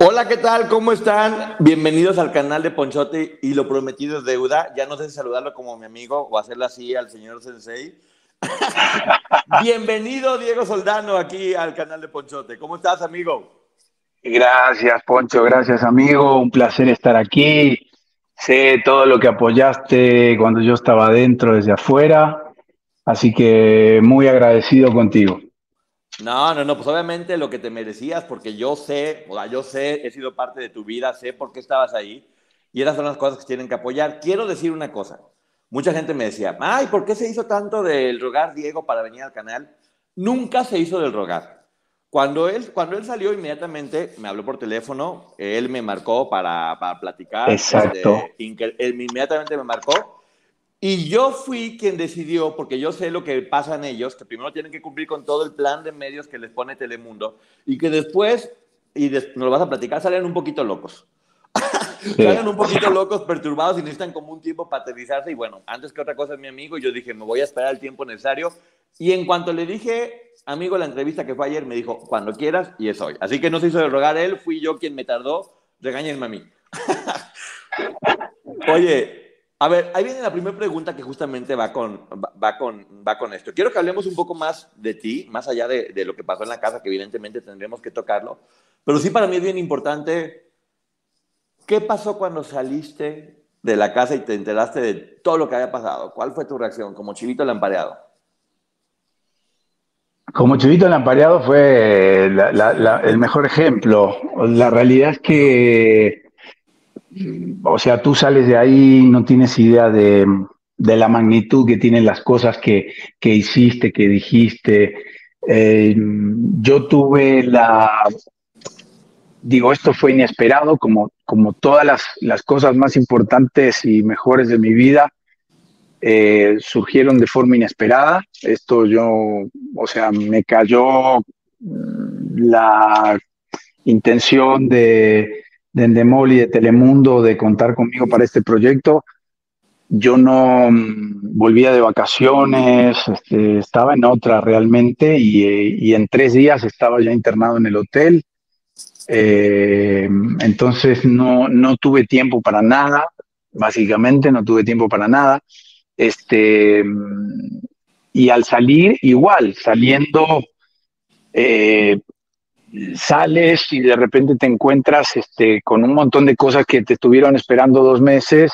Hola, ¿qué tal? ¿Cómo están? Bienvenidos al canal de Ponchote y lo prometido es deuda. Ya no sé si saludarlo como mi amigo o hacerlo así al señor Sensei. Bienvenido, Diego Soldano, aquí al canal de Ponchote. ¿Cómo estás, amigo? Gracias, Poncho. Gracias, amigo. Un placer estar aquí. Sé todo lo que apoyaste cuando yo estaba adentro desde afuera. Así que muy agradecido contigo. No, no, no, pues obviamente lo que te merecías, porque yo sé, o sea, yo sé, he sido parte de tu vida, sé por qué estabas ahí, y esas son las cosas que tienen que apoyar. Quiero decir una cosa, mucha gente me decía, ay, ¿por qué se hizo tanto del rogar Diego para venir al canal? Nunca se hizo del rogar. Cuando él, cuando él salió inmediatamente, me habló por teléfono, él me marcó para, para platicar. Exacto. Este, inmediatamente me marcó y yo fui quien decidió, porque yo sé lo que pasa en ellos, que primero tienen que cumplir con todo el plan de medios que les pone Telemundo y que después, y nos lo vas a platicar, salen un poquito locos. salen un poquito locos, perturbados y necesitan como un tiempo para aterrizarse. Y bueno, antes que otra cosa es mi amigo, y yo dije, me voy a esperar el tiempo necesario. Y en cuanto le dije, amigo, la entrevista que fue ayer, me dijo, cuando quieras, y es hoy. Así que no se hizo de rogar él, fui yo quien me tardó, regáñenme a mí. Oye, a ver, ahí viene la primera pregunta que justamente va con, va, con, va con esto. Quiero que hablemos un poco más de ti, más allá de, de, lo que pasó en la casa, que evidentemente tendremos que tocarlo. Pero sí para mí es bien importante, ¿qué pasó cuando saliste de la casa y te enteraste de todo lo que había pasado? ¿Cuál fue tu reacción como chivito lampareado? Como chivito lampareado fue la, la, el mejor ejemplo. La realidad es que o sea, tú sales de ahí, no tienes idea de, la magnitud que tienen las cosas que, hiciste, que dijiste. Eh, yo tuve la, digo, esto fue inesperado, como, como todas las, cosas más importantes y mejores de mi vida, eh, surgieron de forma inesperada. Esto yo, o sea, me cayó la intención de de Endemol y de Telemundo de contar conmigo para este proyecto. Yo no mm, volvía de vacaciones, este, estaba en otra realmente y, en tres días estaba ya internado en el hotel. Eh, entonces no, no tuve tiempo para nada, básicamente no tuve tiempo para nada. Este, y al salir, igual, saliendo, eh, sales y de repente te encuentras este, con un montón de cosas que te estuvieron esperando dos meses,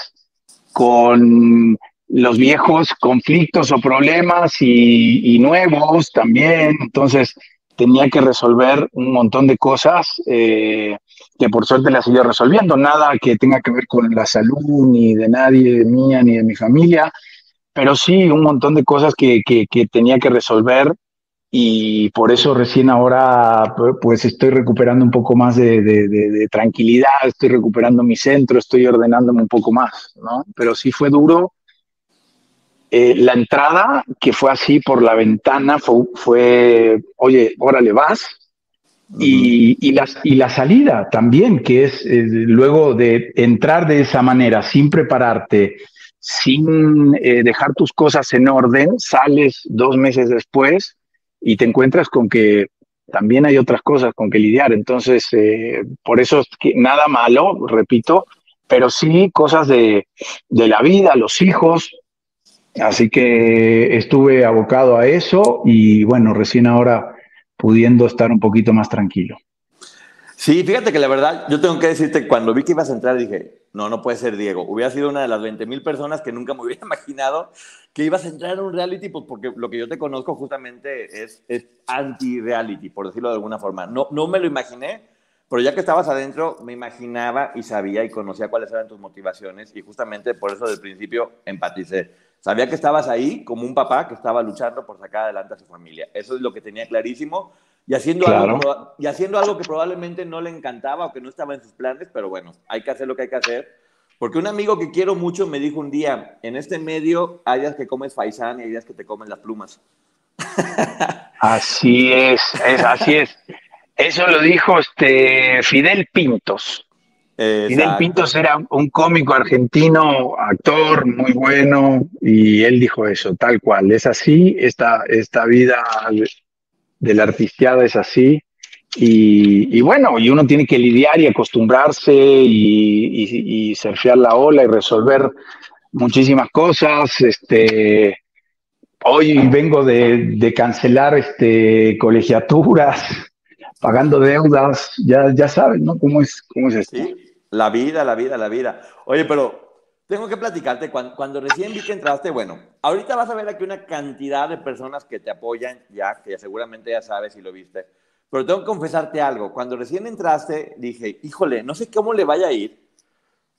con los viejos conflictos o problemas y, nuevos también. Entonces tenía que resolver un montón de cosas eh, que por suerte las ido resolviendo. Nada que tenga que ver con la salud ni de nadie, mía ni de mi familia, pero sí un montón de cosas que, que tenía que resolver y por eso recién ahora pues estoy recuperando un poco más de, tranquilidad, estoy recuperando mi centro, estoy ordenándome un poco más, ¿no? Pero sí fue duro. Eh, la entrada, que fue así por la ventana, fue, oye, órale, vas. y, y, la, y la salida también, que es eh, luego de entrar de esa manera, sin prepararte, sin eh, dejar tus cosas en orden, sales dos meses después y te encuentras con que también hay otras cosas con que lidiar. Entonces, eh, por eso nada malo, repito, pero sí cosas de, de, la vida, los hijos. Así que estuve abocado a eso y bueno, recién ahora pudiendo estar un poquito más tranquilo. Sí, fíjate que la verdad, yo tengo que decirte, cuando vi que ibas a entrar, dije, no, no puede ser Diego. Hubiera sido una de las 20 mil personas que nunca me hubiera imaginado que ibas a entrar en un reality, pues porque lo que yo te conozco justamente es, es anti-reality, por decirlo de alguna forma. No, no me lo imaginé, pero ya que estabas adentro, me imaginaba y sabía y conocía cuáles eran tus motivaciones y justamente por eso del principio empaticé. Sabía que estabas ahí como un papá que estaba luchando por sacar adelante a su familia. Eso es lo que tenía clarísimo y haciendo, algo, y haciendo algo que probablemente no le encantaba o que no estaba en sus planes, pero bueno, hay que hacer lo que hay que hacer. Porque un amigo que quiero mucho me dijo un día, en este medio hay días que comes faisán y hay días que te comen las plumas. Así es, es así es. Eso lo dijo este Fidel Pintos. Fidel Pintos era un cómico argentino, actor muy bueno, y él dijo eso, tal cual. Es así, esta, esta vida de la es así. Y, bueno, y uno tiene que lidiar y acostumbrarse y, y, surfear la ola y resolver muchísimas cosas. Este, hoy vengo de, cancelar este, colegiaturas, pagando deudas, ya, ya saben, ¿no? ¿Cómo es, cómo es esto? La vida, la vida, la vida. Oye, pero tengo que platicarte, cuando, cuando, recién vi que entraste, bueno, ahorita vas a ver aquí una cantidad de personas que te apoyan ya, que seguramente ya sabes si lo viste, pero tengo que confesarte algo, cuando recién entraste dije, híjole, no sé cómo le vaya a ir,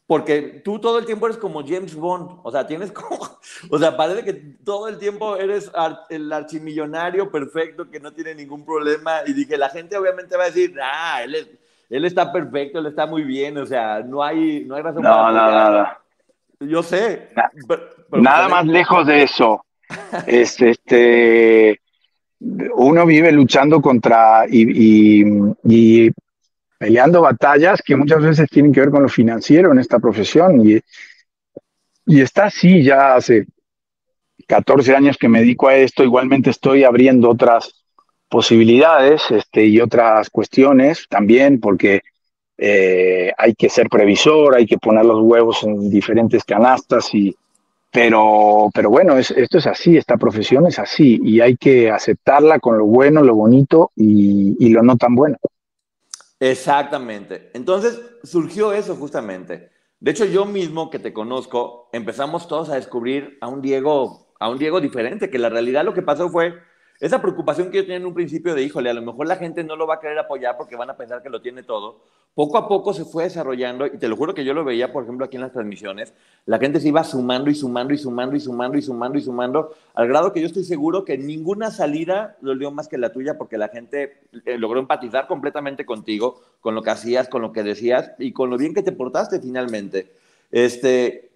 porque tú todo el tiempo eres como James Bond, o sea, tienes como, o sea, parece que todo el tiempo eres el archimillonario perfecto que no tiene ningún problema y dije, la gente obviamente va a decir, ah, él, es, él está perfecto, él está muy bien, o sea, no hay, no hay razón no, para... No, no, no. Yo sé. nada más lejos de eso. es, este, uno vive luchando contra y, y, peleando batallas que muchas veces tienen que ver con lo financiero en esta profesión. Y, y está así ya hace 14 años que me dedico a esto. Igualmente estoy abriendo otras posibilidades este, y otras cuestiones también, porque eh, hay que ser previsor, hay que poner los huevos en diferentes canastas, y, pero, pero bueno, esto es así, esta profesión es así y hay que aceptarla con lo bueno, lo bonito y, y lo no tan bueno. Exactamente. Entonces surgió eso justamente. De hecho, yo mismo que te conozco, empezamos todos a descubrir a un Diego, a un Diego diferente, que la realidad lo que pasó fue esa preocupación que yo tenía en un principio de, híjole, a lo mejor la gente no lo va a querer apoyar porque van a pensar que lo tiene todo, poco a poco se fue desarrollando, y te lo juro que yo lo veía, por ejemplo, aquí en las transmisiones, la gente se iba sumando y sumando y sumando y sumando y sumando y sumando, al grado que yo estoy seguro que ninguna salida dolió más que la tuya porque la gente eh, logró empatizar completamente contigo, con lo que hacías, con lo que decías y con lo bien que te portaste finalmente. Este,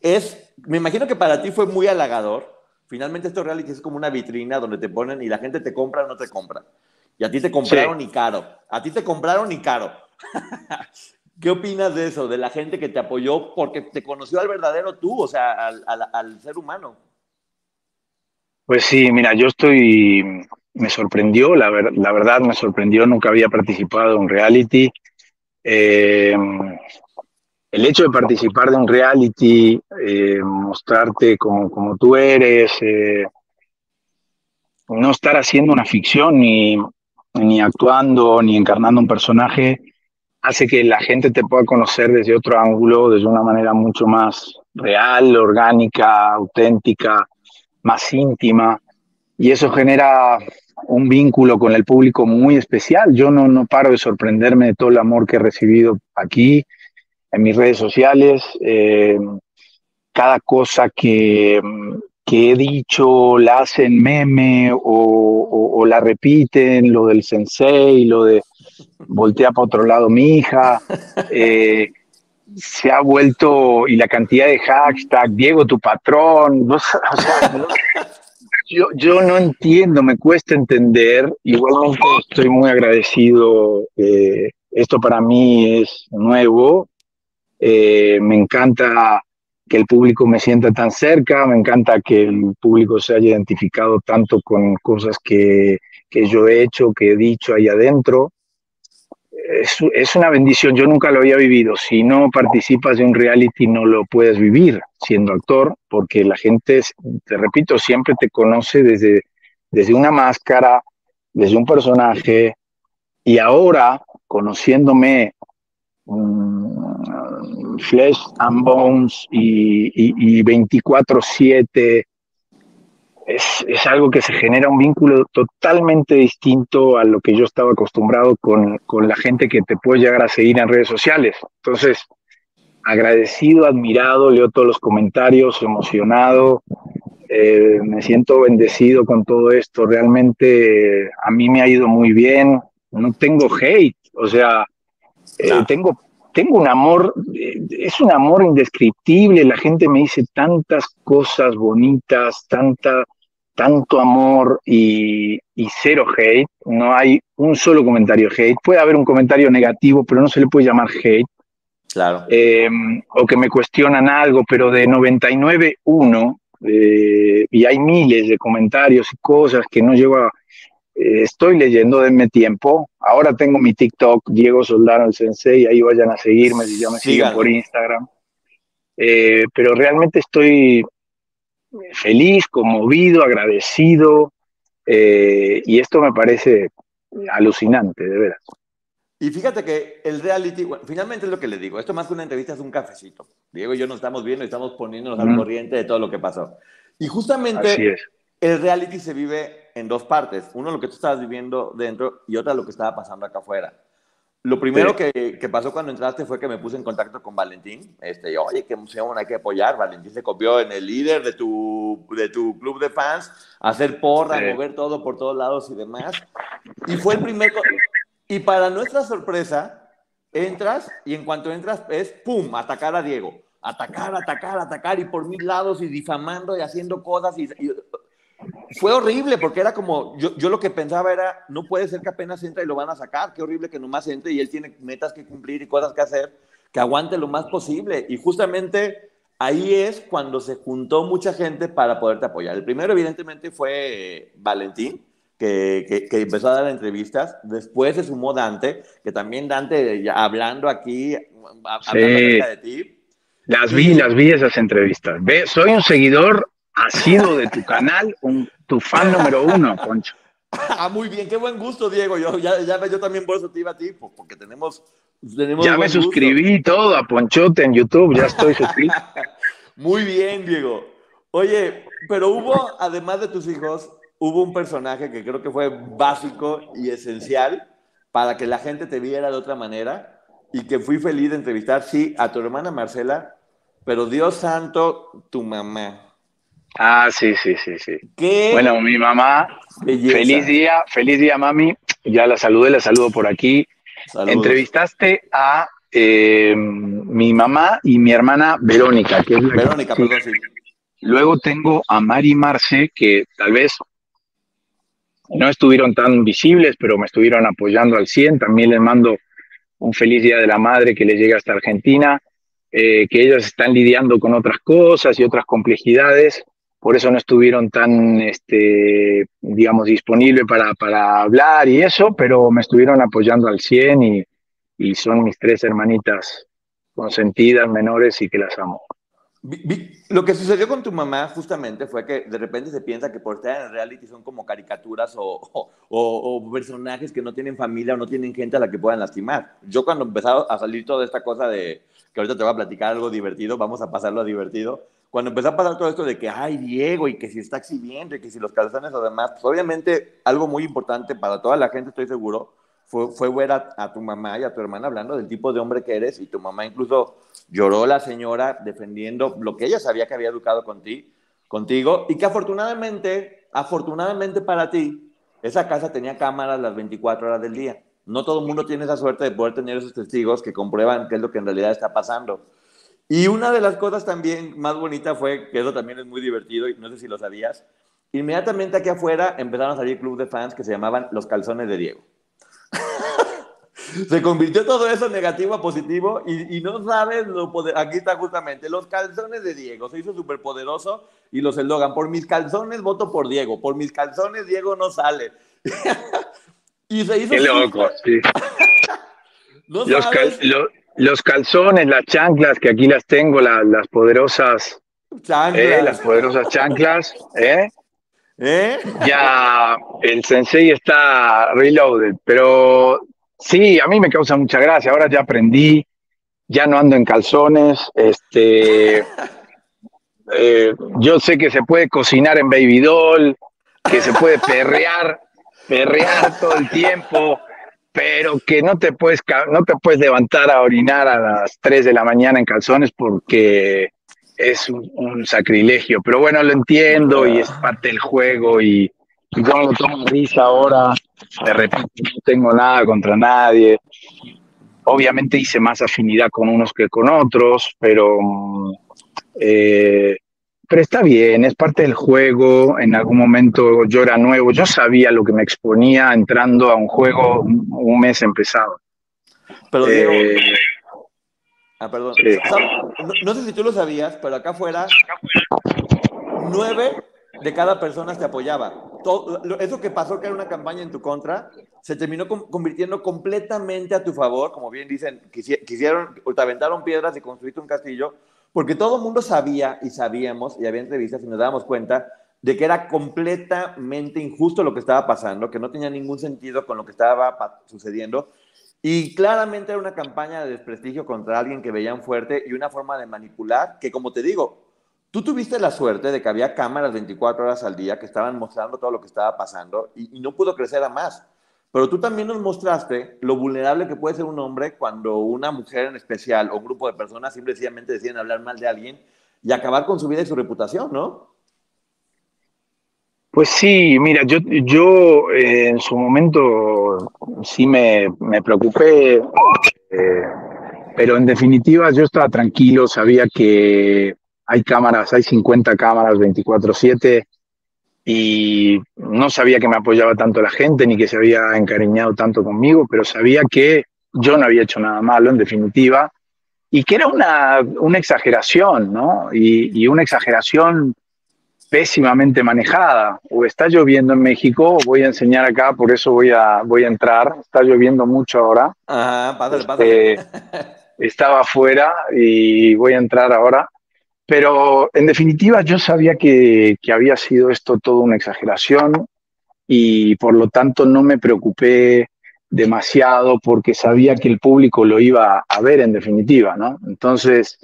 es, me imagino que para ti fue muy halagador Finalmente esto reality es como una vitrina donde te ponen y la gente te compra o no te compra. Y a ti te compraron y caro. A ti te compraron y caro. ¿Qué opinas de eso? De la gente que te apoyó porque te conoció al verdadero tú, o sea, al, ser humano. Pues sí, mira, yo estoy, me sorprendió, la, verdad me sorprendió, nunca había participado en reality. Eh, el hecho de participar de un reality, eh, mostrarte como, como, tú eres, eh, no estar haciendo una ficción ni, ni actuando ni encarnando un personaje, hace que la gente te pueda conocer desde otro ángulo, desde una manera mucho más real, orgánica, auténtica, más íntima, y eso genera un vínculo con el público muy especial. Yo no, no paro de sorprenderme de todo el amor que he recibido aquí en mis redes sociales. Eh, cada cosa que, que, he dicho la hacen meme o, la repiten, lo del sensei, lo de voltea para otro lado mi hija. Eh, se ha vuelto, y la cantidad de hashtag, Diego tu patrón, yo, yo, no entiendo, me cuesta entender, igualmente estoy muy agradecido, eh, esto para mí es nuevo, eh, me encanta que el público me sienta tan cerca, me encanta que el público se haya identificado tanto con cosas que, que yo he hecho, que he dicho ahí adentro. Es, es, una bendición, yo nunca lo había vivido. Si no participas de un reality, no lo puedes vivir siendo actor, porque la gente, te repito, siempre te conoce desde, desde una máscara, desde un personaje, y ahora, conociéndome um, Flesh and Bones y, 24-7, es, es, algo que se genera un vínculo totalmente distinto a lo que yo estaba acostumbrado con, con la gente que te puede llegar a seguir en redes sociales. Entonces, agradecido, admirado, leo todos los comentarios, emocionado, eh, me siento bendecido con todo esto, realmente a mí me ha ido muy bien, no tengo hate, o sea, eh, tengo, tengo un amor, eh, es un amor indescriptible, la gente me dice tantas cosas bonitas, tanta, tanto amor y, y cero hate, no hay un solo comentario hate, puede haber un comentario negativo, pero no se le puede llamar hate, Claro. Eh, o que me cuestionan algo, pero de 99, uno, eh, y hay miles de comentarios y cosas que no llevo a... Eh, estoy leyendo, denme tiempo. Ahora tengo mi TikTok, Diego Soldano el Sensei, ahí vayan a seguirme si ya me siguen por Instagram. pero realmente estoy feliz, conmovido, agradecido, y esto me parece alucinante, de veras. Y fíjate que el reality, bueno, finalmente es lo que le digo, esto más que una entrevista es un cafecito. Diego y yo nos estamos viendo y estamos poniéndonos al corriente de todo lo que pasó. Y justamente el reality se vive en dos partes. Uno, lo que tú estabas viviendo dentro y otra, lo que estaba pasando acá afuera. Lo primero que, que, pasó cuando entraste fue que me puse en contacto con Valentín. Este, y, oye, qué emoción, hay que apoyar. Valentín se copió en el líder de tu, de tu club de fans, hacer porra, mover todo por todos lados y demás. Y fue el primer, y para nuestra sorpresa, entras y en cuanto entras es, ¡pum!, atacar a Diego. Atacar, atacar, atacar y por mil lados y difamando y haciendo cosas. Y, fue horrible porque era como, yo, yo, lo que pensaba era, no puede ser que apenas entra y lo van a sacar, qué horrible que nomás entre y él tiene metas que cumplir y cosas que hacer, que aguante lo más posible. Y justamente ahí es cuando se juntó mucha gente para poderte apoyar. El primero evidentemente fue Valentín, que, que, empezó a dar entrevistas. Después se sumó Dante, que también Dante, hablando aquí, hablando de ti. Las vi, las vi esas entrevistas. Ve, soy un seguidor asido de tu canal, un, tu fan número uno, Poncho. Ah, muy bien, qué buen gusto, Diego. Yo, ya, ya, yo también por eso te iba a ti, porque tenemos. tenemos ya me suscribí todo a Ponchote en YouTube, ya estoy suscrito. muy bien, Diego. Oye, pero hubo, además de tus hijos, hubo un personaje que creo que fue básico y esencial para que la gente te viera de otra manera y que fui feliz de entrevistar, sí, a tu hermana Marcela, pero Dios santo, tu mamá. Ah, sí, sí, sí, sí. Bueno, mi mamá, feliz día, feliz día, mami. Ya la saludé, la saludo por aquí. Entrevistaste a eh, mi mamá y mi hermana Verónica, que es Verónica, perdón, sí. Luego tengo a Mari Marce, que tal vez no estuvieron tan visibles, pero me estuvieron apoyando al 100. También les mando un feliz Día de la Madre que les llega hasta Argentina, eh, que ellos están lidiando con otras cosas y otras complejidades, por eso no estuvieron tan, este, digamos, disponibles para, para hablar y eso, pero me estuvieron apoyando al 100 y, y son mis tres hermanitas consentidas, menores y que las amo. Lo que sucedió con tu mamá justamente fue que de repente se piensa que por estar en reality son como caricaturas o, o, personajes que no tienen familia o no tienen gente a la que puedan lastimar. Yo cuando empezaba a salir toda esta cosa de, que ahorita te voy a platicar algo divertido, vamos a pasarlo a divertido, cuando empezó a pasar todo esto de que, ay, Diego, y que si está exhibiendo, y que si los calzones o demás, pues obviamente algo muy importante para toda la gente, estoy seguro, fue, fue ver a, tu mamá y a tu hermana hablando del tipo de hombre que eres y tu mamá incluso lloró la señora defendiendo lo que ella sabía que había educado con ti, contigo y que afortunadamente, afortunadamente para ti, esa casa tenía cámaras las 24 horas del día. No todo el mundo tiene esa suerte de poder tener esos testigos que comprueban qué es lo que en realidad está pasando. Y una de las cosas también más bonitas fue, que eso también es muy divertido y no sé si lo sabías, inmediatamente aquí afuera empezaron a salir clubes de fans que se llamaban Los Calzones de Diego. Se convirtió todo eso negativo a positivo y, no sabes lo poder. Aquí está justamente los calzones de Diego. Se hizo súper poderoso y los eslogan: por mis calzones voto por Diego, por mis calzones Diego no sale. y se hizo. Qué loco, sí. los, calzones, las chanclas, que aquí las tengo, las poderosas. Chanclas. Eh, las poderosas chanclas, ¿eh? ¿Eh? Ya el sensei está reloaded, pero sí, a mí me causa mucha gracia. Ahora ya aprendí, ya no ando en calzones. Este, eh, yo sé que se puede cocinar en baby doll, que se puede perrear, perrear todo el tiempo, pero que no te puedes, no te puedes levantar a orinar a las 3 de la mañana en calzones porque es un, sacrilegio. Pero bueno, lo entiendo y es parte del juego y, y yo lo tomo risa ahora. De repente no tengo nada contra nadie. Obviamente hice más afinidad con unos que con otros, pero eh, pero está bien, es parte del juego. En algún momento yo era nuevo, yo sabía lo que me exponía entrando a un juego un, mes empezado. Pero eh, ah, perdón. No, sé si tú lo sabías, pero acá afuera, nueve de cada persona te apoyaba. Todo, eso que pasó, que era una campaña en tu contra, se terminó convirtiendo completamente a tu favor. Como bien dicen, quisieron, te aventaron piedras y construiste un castillo porque todo el mundo sabía y sabíamos, y había entrevistas y nos dábamos cuenta de que era completamente injusto lo que estaba pasando, que no tenía ningún sentido con lo que estaba sucediendo. Y claramente era una campaña de desprestigio contra alguien que veían fuerte y una forma de manipular que, como te digo, tú tuviste la suerte de que había cámaras 24 horas al día que estaban mostrando todo lo que estaba pasando y, y no pudo crecer a más. Pero tú también nos mostraste lo vulnerable que puede ser un hombre cuando una mujer en especial o un grupo de personas simplemente deciden hablar mal de alguien y acabar con su vida y su reputación, ¿no? Pues sí, mira, yo, yo eh, en su momento sí me, me preocupé, eh, pero en definitiva yo estaba tranquilo, sabía que hay cámaras, hay 50 cámaras 24/7 y no sabía que me apoyaba tanto la gente ni que se había encariñado tanto conmigo, pero sabía que yo no había hecho nada malo, en definitiva, y que era una, una exageración, ¿no? Y, y, una exageración pésimamente manejada. O está lloviendo en México, voy a enseñar acá, por eso voy a, voy a entrar. Está lloviendo mucho ahora. Ajá, pásale, pásale. Este, estaba afuera y voy a entrar ahora. Pero en definitiva yo sabía que, había sido esto toda una exageración y por lo tanto no me preocupé demasiado porque sabía que el público lo iba a ver en definitiva, ¿no? Entonces,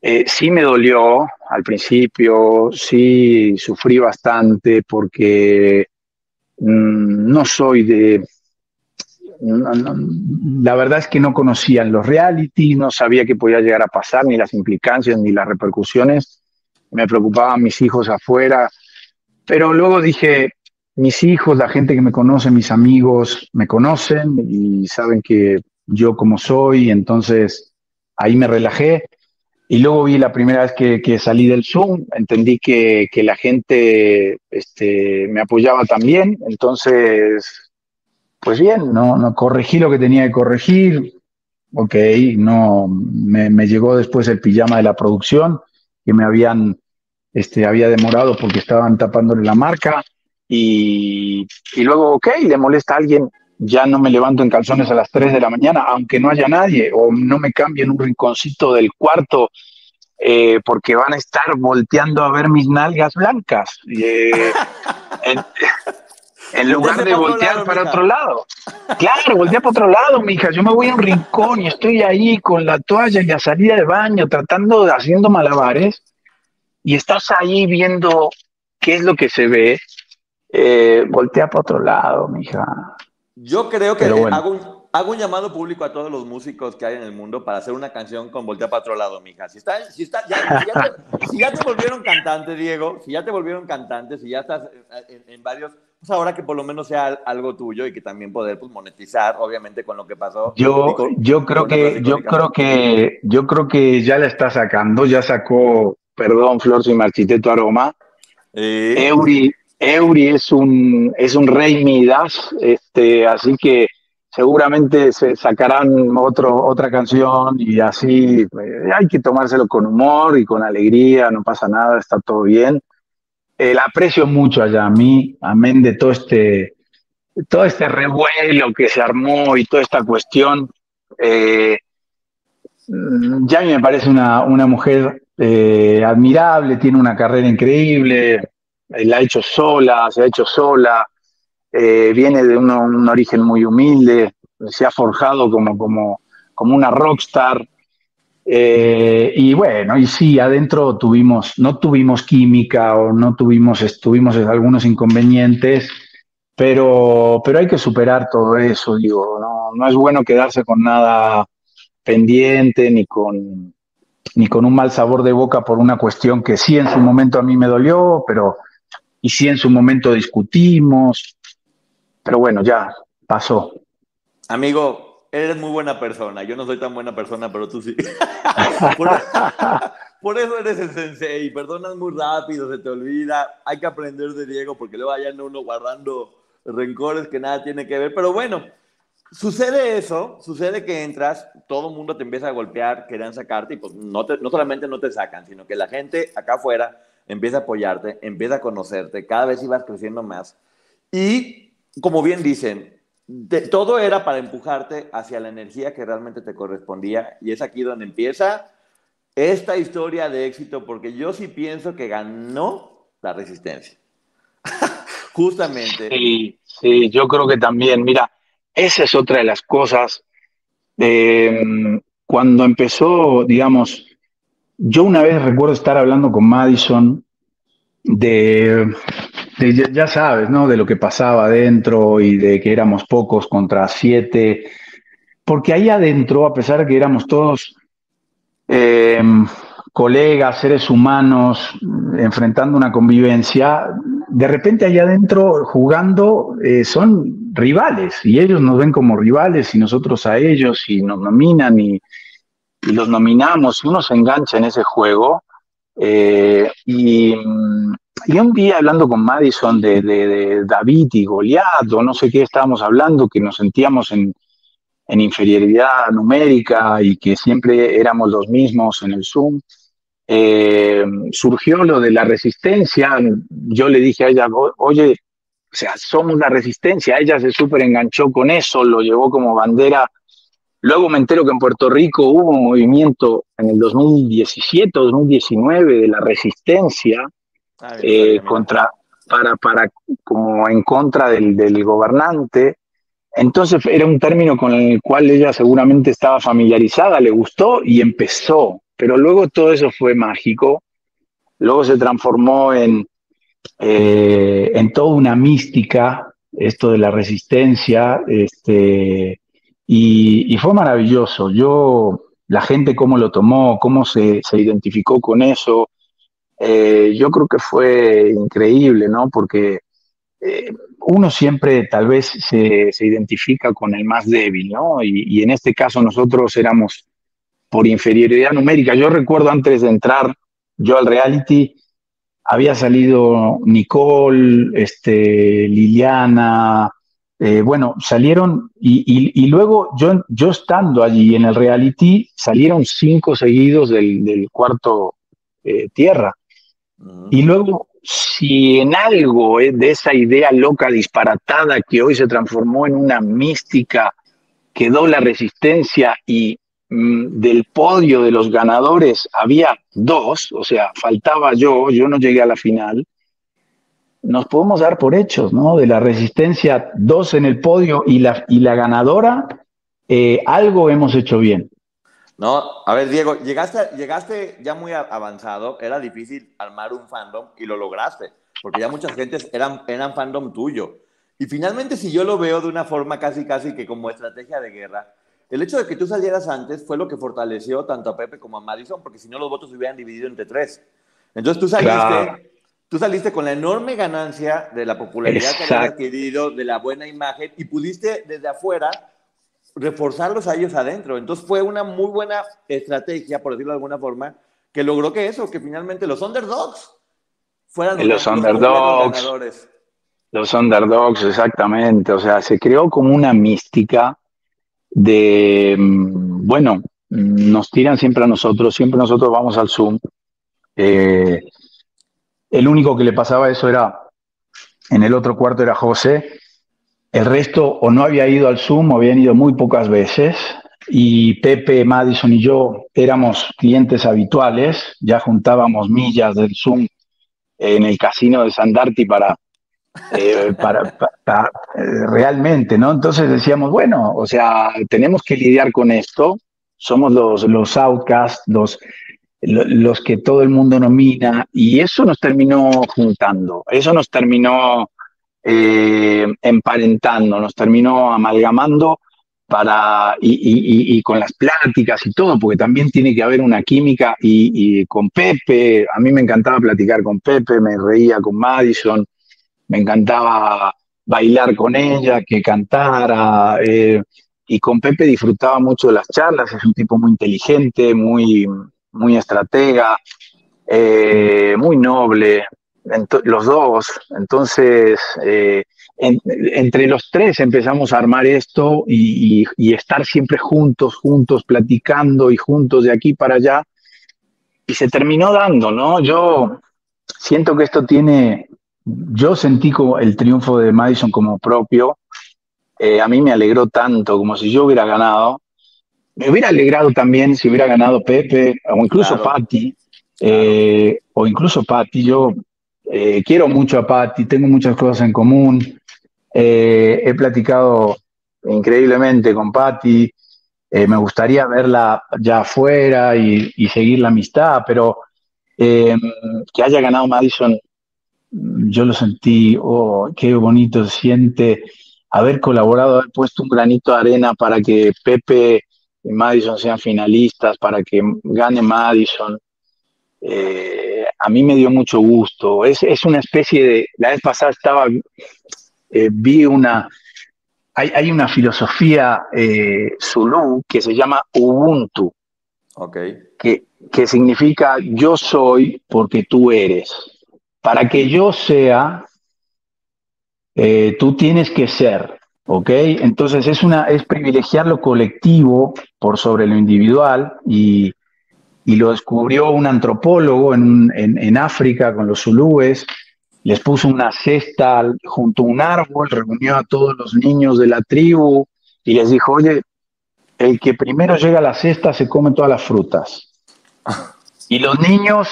eh, sí me dolió al principio, sí sufrí bastante porque mm, no soy de, la verdad es que no conocían los reality, no sabía qué podía llegar a pasar, ni las implicancias, ni las repercusiones. Me preocupaban mis hijos afuera. Pero luego dije, mis hijos, la gente que me conoce, mis amigos, me conocen y saben que yo como soy, entonces ahí me relajé. Y luego vi la primera vez que, salí del Zoom, entendí que, que la gente este, me apoyaba también, entonces pues bien, no, no corregí lo que tenía que corregir. Ok, no, me, llegó después el pijama de la producción que me habían, este, había demorado porque estaban tapándole la marca. Y, y luego, ok, le molesta a alguien, ya no me levanto en calzones a las 3 de la mañana, aunque no haya nadie, o no me cambie en un rinconcito del cuarto eh, porque van a estar volteando a ver mis nalgas blancas. Eh, lugar de voltear para otro lado. Claro, voltea para otro lado, mija. Yo me voy a un rincón y estoy ahí con la toalla y la salida de baño, tratando de haciendo malabares. Y estás ahí viendo qué es lo que se ve. Eh, voltea para otro lado, mija. Yo creo que hago, un, hago un llamado público a todos los músicos que hay en el mundo para hacer una canción con Voltea para otro lado, mija. Si, está, si, está, ya, si, ya te, volvieron cantante, Diego, si ya te volvieron cantante, si ya estás en, varios, pues ahora que por lo menos sea algo tuyo y que también poder pues, monetizar, obviamente, con lo que pasó. Yo, yo creo que, yo creo que, yo creo que ya la está sacando, ya sacó, perdón, Flor, si marchité tu aroma. Eury, Eury es un, es un rey Midas, este, así que seguramente se sacarán otro, otra canción y así eh, hay que tomárselo con humor y con alegría, no pasa nada, está todo bien. Eh, la aprecio mucho allá a mí, amén de todo este, todo este revuelo que se armó y toda esta cuestión. Eh, ya me parece una, una mujer admirable, tiene una carrera increíble, la ha hecho sola, se ha hecho sola, eh, viene de un origen muy humilde, se ha forjado como, como, como una rockstar. Eh, y bueno, y sí, adentro tuvimos, no tuvimos química o no tuvimos, tuvimos algunos inconvenientes, pero, pero hay que superar todo eso, digo, no, no es bueno quedarse con nada pendiente ni con, ni con un mal sabor de boca por una cuestión que sí en su momento a mí me dolió, pero y sí en su momento discutimos, pero bueno, ya pasó. Amigo, eres muy buena persona. Yo no soy tan buena persona, pero tú sí. por, eso eres el sensei. Perdonas muy rápido, se te olvida. Hay que aprender de Diego porque luego vayan uno guardando rencores que nada tiene que ver. Pero bueno, sucede eso, sucede que entras, todo el mundo te empieza a golpear, querían sacarte y pues no, no solamente no te sacan, sino que la gente acá afuera empieza a apoyarte, empieza a conocerte, cada vez ibas creciendo más. Y como bien dicen, todo era para empujarte hacia la energía que realmente te correspondía y es aquí donde empieza esta historia de éxito, porque yo sí pienso que ganó la resistencia. Justamente. Sí, sí, yo creo que también, mira, esa es otra de las cosas. Eh, cuando empezó, digamos, yo una vez recuerdo estar hablando con Madison de, ya sabes, ¿no? De lo que pasaba adentro y de que éramos pocos contra siete. Porque ahí adentro, a pesar de que éramos todos eh, colegas, seres humanos, enfrentando una convivencia, de repente allá adentro jugando eh, son rivales y ellos nos ven como rivales y nosotros a ellos y nos nominan y, los nominamos y uno se engancha en ese juego. Eh, y, un día hablando con Madison de, David y Goliat o no sé qué estábamos hablando, que nos sentíamos en, en inferioridad numérica y que siempre éramos los mismos en el Zoom. Eh, surgió lo de la resistencia. Yo le dije a ella, oye, o sea, somos la resistencia. Ella se súper enganchó con eso, lo llevó como bandera. Luego me entero que en Puerto Rico hubo un movimiento en el 2017 2019 de la resistencia ah, eh, contra, para, para, como en contra del, del gobernante. Entonces era un término con el cual ella seguramente estaba familiarizada, le gustó y empezó pero luego todo eso fue mágico, luego se transformó en, eh, en toda una mística, esto de la resistencia, este, y, fue maravilloso. Yo, la gente cómo lo tomó, cómo se, identificó con eso, eh, yo creo que fue increíble, ¿no? Porque eh, uno siempre tal vez se, identifica con el más débil, ¿no? Y, y, en este caso nosotros éramos por inferioridad numérica. Yo recuerdo antes de entrar yo al reality, había salido Nicole, este, Liliana, eh, bueno, salieron y, luego yo, yo estando allí en el reality, salieron cinco seguidos del, cuarto eh, tierra. Y luego, si en algo eh, de esa idea loca, disparatada, que hoy se transformó en una mística, quedó la resistencia y Mm, del podio de los ganadores había dos, o sea, faltaba yo, yo no llegué a la final, nos podemos dar por hechos, ¿no? De la resistencia, dos en el podio y la, y la ganadora, eh, algo hemos hecho bien. No, a ver, Diego, llegaste, llegaste ya muy avanzado, era difícil armar un fandom y lo lograste, porque ya muchas gentes eran, eran fandom tuyo. Y finalmente, si yo lo veo de una forma casi, casi que como estrategia de guerra, el hecho de que tú salieras antes fue lo que fortaleció tanto a Pepe como a Madison, porque si no los votos se hubieran dividido entre tres. Entonces tú saliste, tú saliste con la enorme ganancia de la popularidad que habías adquirido, de la buena imagen, y pudiste desde afuera reforzarlos a ellos adentro. Entonces fue una muy buena estrategia, por decirlo de alguna forma, que logró que eso, que finalmente los underdogs fueran los, los underdogs. Ganadores. Los underdogs, exactamente. O sea, se creó como una mística de, mm, bueno, nos tiran siempre a nosotros, siempre nosotros vamos al Zoom. Eh, el único que le pasaba eso era, en el otro cuarto era José, el resto o no había ido al Zoom o habían ido muy pocas veces. Y Pepe, Madison y yo éramos clientes habituales, ya juntábamos millas del Zoom en el casino de Sandarti para, eh, para, eh, realmente, ¿no? Entonces decíamos, bueno, o sea, tenemos que lidiar con esto, somos los, los outcasts, los, los que todo el mundo nomina, y eso nos terminó juntando, eso nos terminó eh, emparentando, nos terminó amalgamando para, y, con las pláticas y todo, porque también tiene que haber una química y, con Pepe, a mí me encantaba platicar con Pepe, me reía con Madison, me encantaba bailar con ella, que cantara, eh, y con Pepe disfrutaba mucho de las charlas, es un tipo muy inteligente, muy, muy estratega, eh, muy noble, los dos, entonces... Eh, entre los tres empezamos a armar esto y, estar siempre juntos, juntos, platicando y juntos de aquí para allá. Y se terminó dando, ¿no? Yo siento que esto tiene, yo sentí como el triunfo de Madison como propio. Eh, a mí me alegró tanto como si yo hubiera ganado. Me hubiera alegrado también si hubiera ganado Pepe o incluso Patti. Eh, o incluso Patti. Yo eh, quiero mucho a Patti, tengo muchas cosas en común. Eh, he platicado increíblemente con Patti. Eh, me gustaría verla ya afuera y, seguir la amistad, pero que haya ganado Madison, yo lo sentí, oh, qué bonito se siente haber colaborado, haber puesto un granito de arena para que Pepe y Madison sean finalistas, para que gane Madison. A mí me dio mucho gusto. Es, es, una especie de. La vez pasada estaba eh, vi una, hay, una filosofía eh, Zulu que se llama Ubuntu, okay. que, que significa yo soy porque tú eres. Para que yo sea, eh, tú tienes que ser, ¿ok? Entonces es, una, es privilegiar lo colectivo por sobre lo individual y, lo descubrió un antropólogo en, en, en África con los zulúes les puso una cesta junto a un árbol, reunió a todos los niños de la tribu y les dijo, oye, el que primero llega a la cesta se come todas las frutas. Y los niños,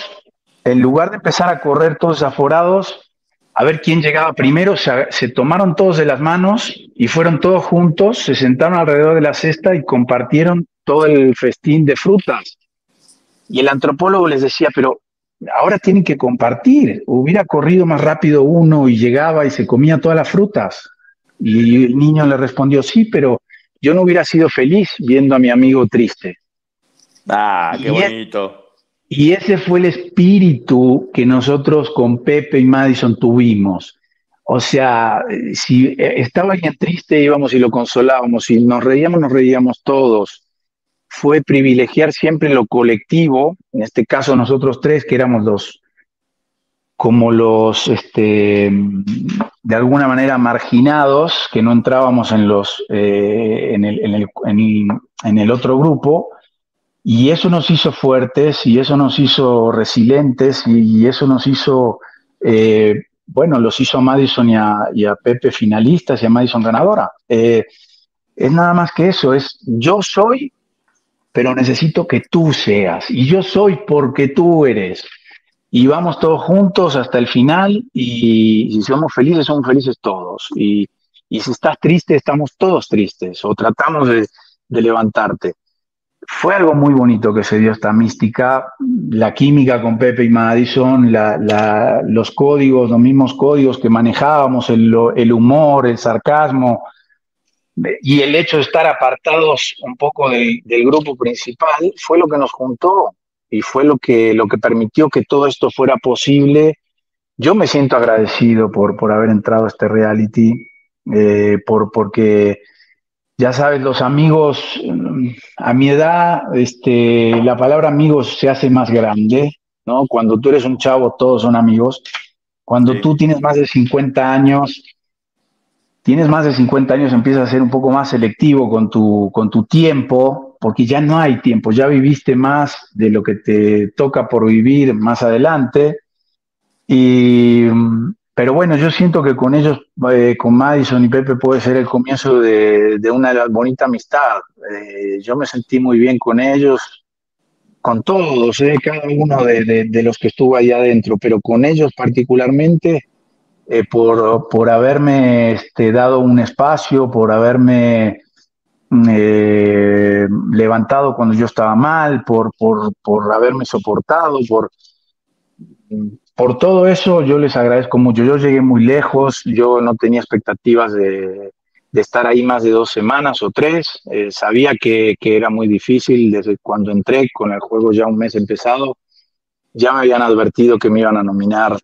en lugar de empezar a correr todos aforados, a ver quién llegaba primero, se, tomaron todos de las manos y fueron todos juntos, se sentaron alrededor de la cesta y compartieron todo el festín de frutas. Y el antropólogo les decía, pero ahora tienen que compartir. Hubiera corrido más rápido uno y llegaba y se comía todas las frutas. Y el niño le respondió, sí, pero yo no hubiera sido feliz viendo a mi amigo triste. Ah, qué bonito. y ese fue el espíritu que nosotros con Pepe y Madison tuvimos. O sea, si estaba alguien triste, íbamos y lo consolábamos. Si nos reíamos, nos reíamos todos fue privilegiar siempre lo colectivo, en este caso nosotros tres, que éramos los, como los, este, de alguna manera marginados, que no entrábamos en, los, eh, en, el, en, el, en, el, otro grupo, y eso nos hizo fuertes, y eso nos hizo resilientes, y, eso nos hizo, eh, bueno, los hizo a Madison y a, Pepe finalistas y a Madison ganadora. Eh, es nada más que eso, es yo soy pero necesito que tú seas. Y yo soy porque tú eres. Y vamos todos juntos hasta el final y si somos felices, somos felices todos. Y, si estás triste, estamos todos tristes o tratamos de, levantarte. Fue algo muy bonito que se dio esta mística, la química con Pepe y Madison, los códigos, los mismos códigos que manejábamos, el, el humor, el sarcasmo, y el hecho de estar apartados un poco del, grupo principal fue lo que nos juntó y fue lo que, lo que permitió que todo esto fuera posible. Yo me siento agradecido por, por haber entrado a este reality, eh, por, porque ya sabes, los amigos, mm, a mi edad, este, la palabra amigos se hace más grande, ¿no? Cuando tú eres un chavo, todos son amigos. Cuando tú tienes más de 50 años, tienes más de 50 años, empiezas a ser un poco más selectivo con tu, con tu tiempo, porque ya no hay tiempo, ya viviste más de lo que te toca por vivir más adelante. Y, pero bueno, yo siento que con ellos, eh, con Madison y Pepe, puede ser el comienzo de, una bonita amistad. Eh, yo me sentí muy bien con ellos. con todos, ¿eh? cada uno de, los que estuvo ahí adentro, pero con ellos particularmente, eh, por, por, haberme este, dado un espacio, por haberme eh, levantado cuando yo estaba mal, por, por, por haberme soportado, por, por todo eso yo les agradezco mucho. Yo llegué muy lejos, yo no tenía expectativas de, de estar ahí más de dos semanas o tres. Eh, sabía que, que, era muy difícil desde cuando entré con el juego ya un mes empezado. Ya me habían advertido que me iban a nominar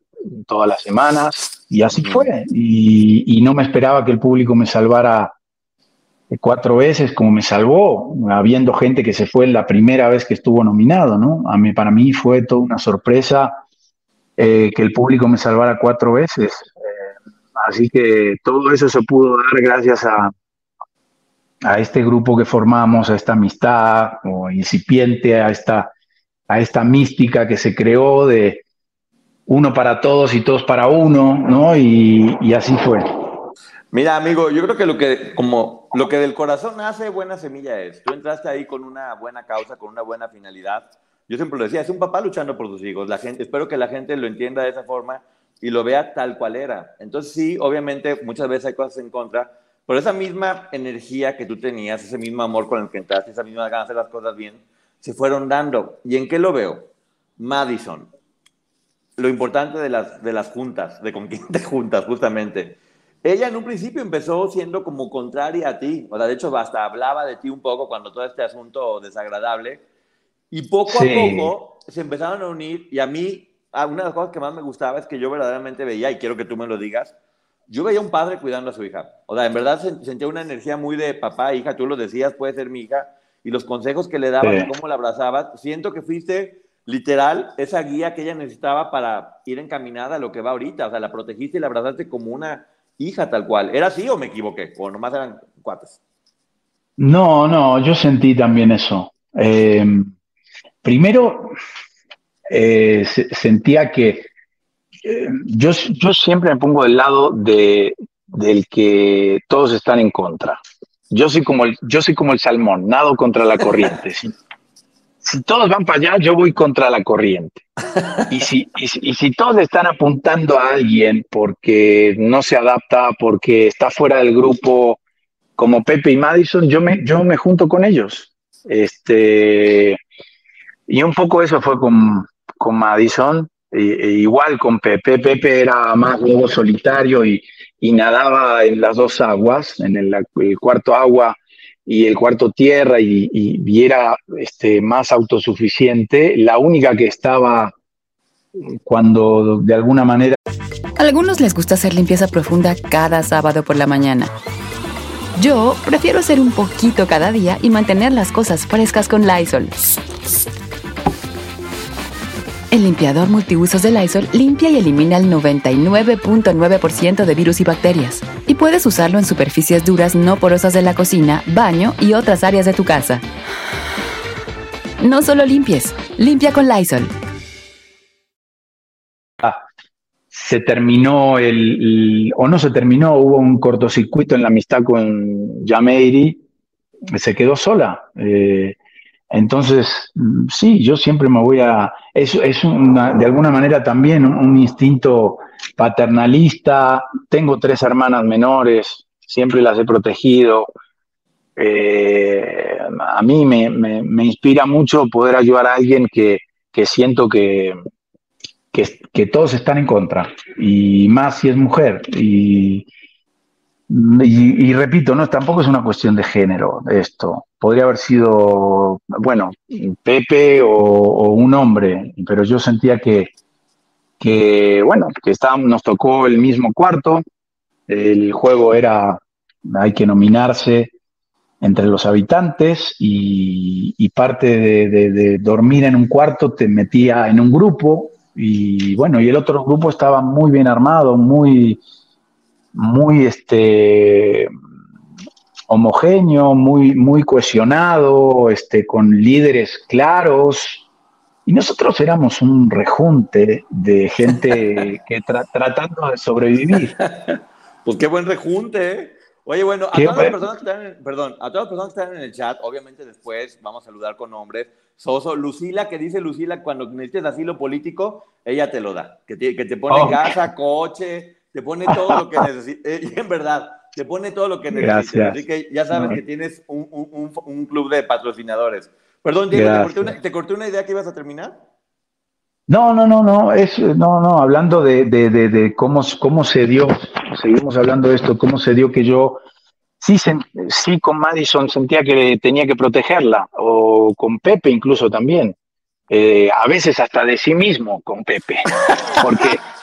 todas las semanas y así fue. Y, y no me esperaba que el público me salvara cuatro veces como me salvó, habiendo gente que se fue la primera vez que estuvo nominado, ¿no? A mí, para mí fue toda una sorpresa eh, que el público me salvara cuatro veces. Así que todo eso se pudo dar gracias a, a este grupo que formamos, a esta amistad o incipiente, a esta, a esta mística que se creó de uno para todos y todos para uno, ¿no? Y, así fue. Mira, amigo, yo creo que lo que como lo que del corazón nace, buena semilla es. Tú entraste ahí con una buena causa, con una buena finalidad. Yo siempre lo decía, es un papá luchando por sus hijos. La gente, espero que la gente lo entienda de esa forma y lo vea tal cual era. Entonces sí, obviamente muchas veces hay cosas en contra, pero esa misma energía que tú tenías, ese mismo amor con el que entraste, esa misma ganas de hacer las cosas bien, se fueron dando. ¿Y en qué lo veo? Madison. Lo importante de las, de las juntas, de con quién te juntas, justamente. Ella en un principio empezó siendo como contraria a ti, o sea, de hecho hasta hablaba de ti un poco cuando todo este asunto desagradable, y poco a poco se empezaron a unir, y a mí una de las cosas que más me gustaba es que yo verdaderamente veía, y quiero que tú me lo digas, yo veía un padre cuidando a su hija. O sea, en verdad sentía una energía muy de papá, hija, tú lo decías, puede ser mi hija, y los consejos que le dabas, cómo la abrazabas, siento que fuiste literal esa guía que ella necesitaba para ir encaminada a lo que va ahorita. O sea, la protegiste y la abrazaste como una hija tal cual. ¿Era así o me equivoqué? ¿O nomás eran cuates? No, no, yo sentí también eso. Eh, primero, eh, sentía que eh, yo, yo siempre me pongo del lado de, del que todos están en contra. Yo soy como el, yo soy como el salmón, nado contra la corriente. si, todos van para allá, yo voy contra la corriente. Y si, y, si todos están apuntando a alguien porque no se adapta, porque está fuera del grupo, como Pepe y Madison, yo me, yo me junto con ellos. Este, y un poco eso fue con, con Madison, e, igual con Pepe. Pepe era más lobo solitario y, nadaba en las dos aguas, en el, cuarto agua y el cuarto tierra, y, era este, más autosuficiente. La única que estaba cuando de alguna manera... A algunos les gusta hacer limpieza profunda cada sábado por la mañana. Yo prefiero hacer un poquito cada día y mantener las cosas frescas con Lysol. El limpiador multiusos de Lysol limpia y elimina el 99.9% de virus y bacterias. Y puedes usarlo en superficies duras no porosas de la cocina, baño y otras áreas de tu casa. No solo limpies, limpia con Lysol. Ah, se terminó el, o no se terminó, hubo un cortocircuito en la amistad con Jameiri, se quedó sola. Eh, entonces, mm, sí, yo siempre me voy a... Es, es de alguna manera también un, instinto paternalista. Tengo tres hermanas menores, siempre las he protegido. Eh, a mí me, me, inspira mucho poder ayudar a alguien que, que siento que, que, que, todos están en contra, y más si es mujer. Y, y, repito, no, tampoco es una cuestión de género esto. Podría haber sido, bueno, Pepe o, un hombre, pero yo sentía que, que bueno, que estábamos, nos tocó el mismo cuarto, el juego era, hay que nominarse entre los habitantes y, parte de, dormir en un cuarto te metía en un grupo. Y bueno, y el otro grupo estaba muy bien armado, muy muy este, homogéneo, muy, muy cohesionado, este, con líderes claros. Y nosotros éramos un rejunte de gente que tratando de sobrevivir. Pues qué buen rejunte. ¿eh? Oye, bueno, a todas, las personas que están en, perdón, a todas las personas que están en el chat, obviamente después vamos a saludar con nombres. Soso, Lucila, que dice Lucila, cuando necesites asilo político, ella te lo da. Que te, que te pone casa, coche, te pone todo lo que necesites. Eh, y en verdad, te pone todo lo que necesites. Así que ya sabes que tienes un, un, un, club de patrocinadores. Perdón, Diego, ¿te corté, una, ¿te corté, una, idea que ibas a terminar? No, no, no, no, es, no, no, hablando de, de, de, cómo, cómo se dio, seguimos hablando de esto, cómo se dio que yo sí, sí con Madison sentía que tenía que protegerla, o con Pepe incluso también, eh, a veces hasta de sí mismo con Pepe, porque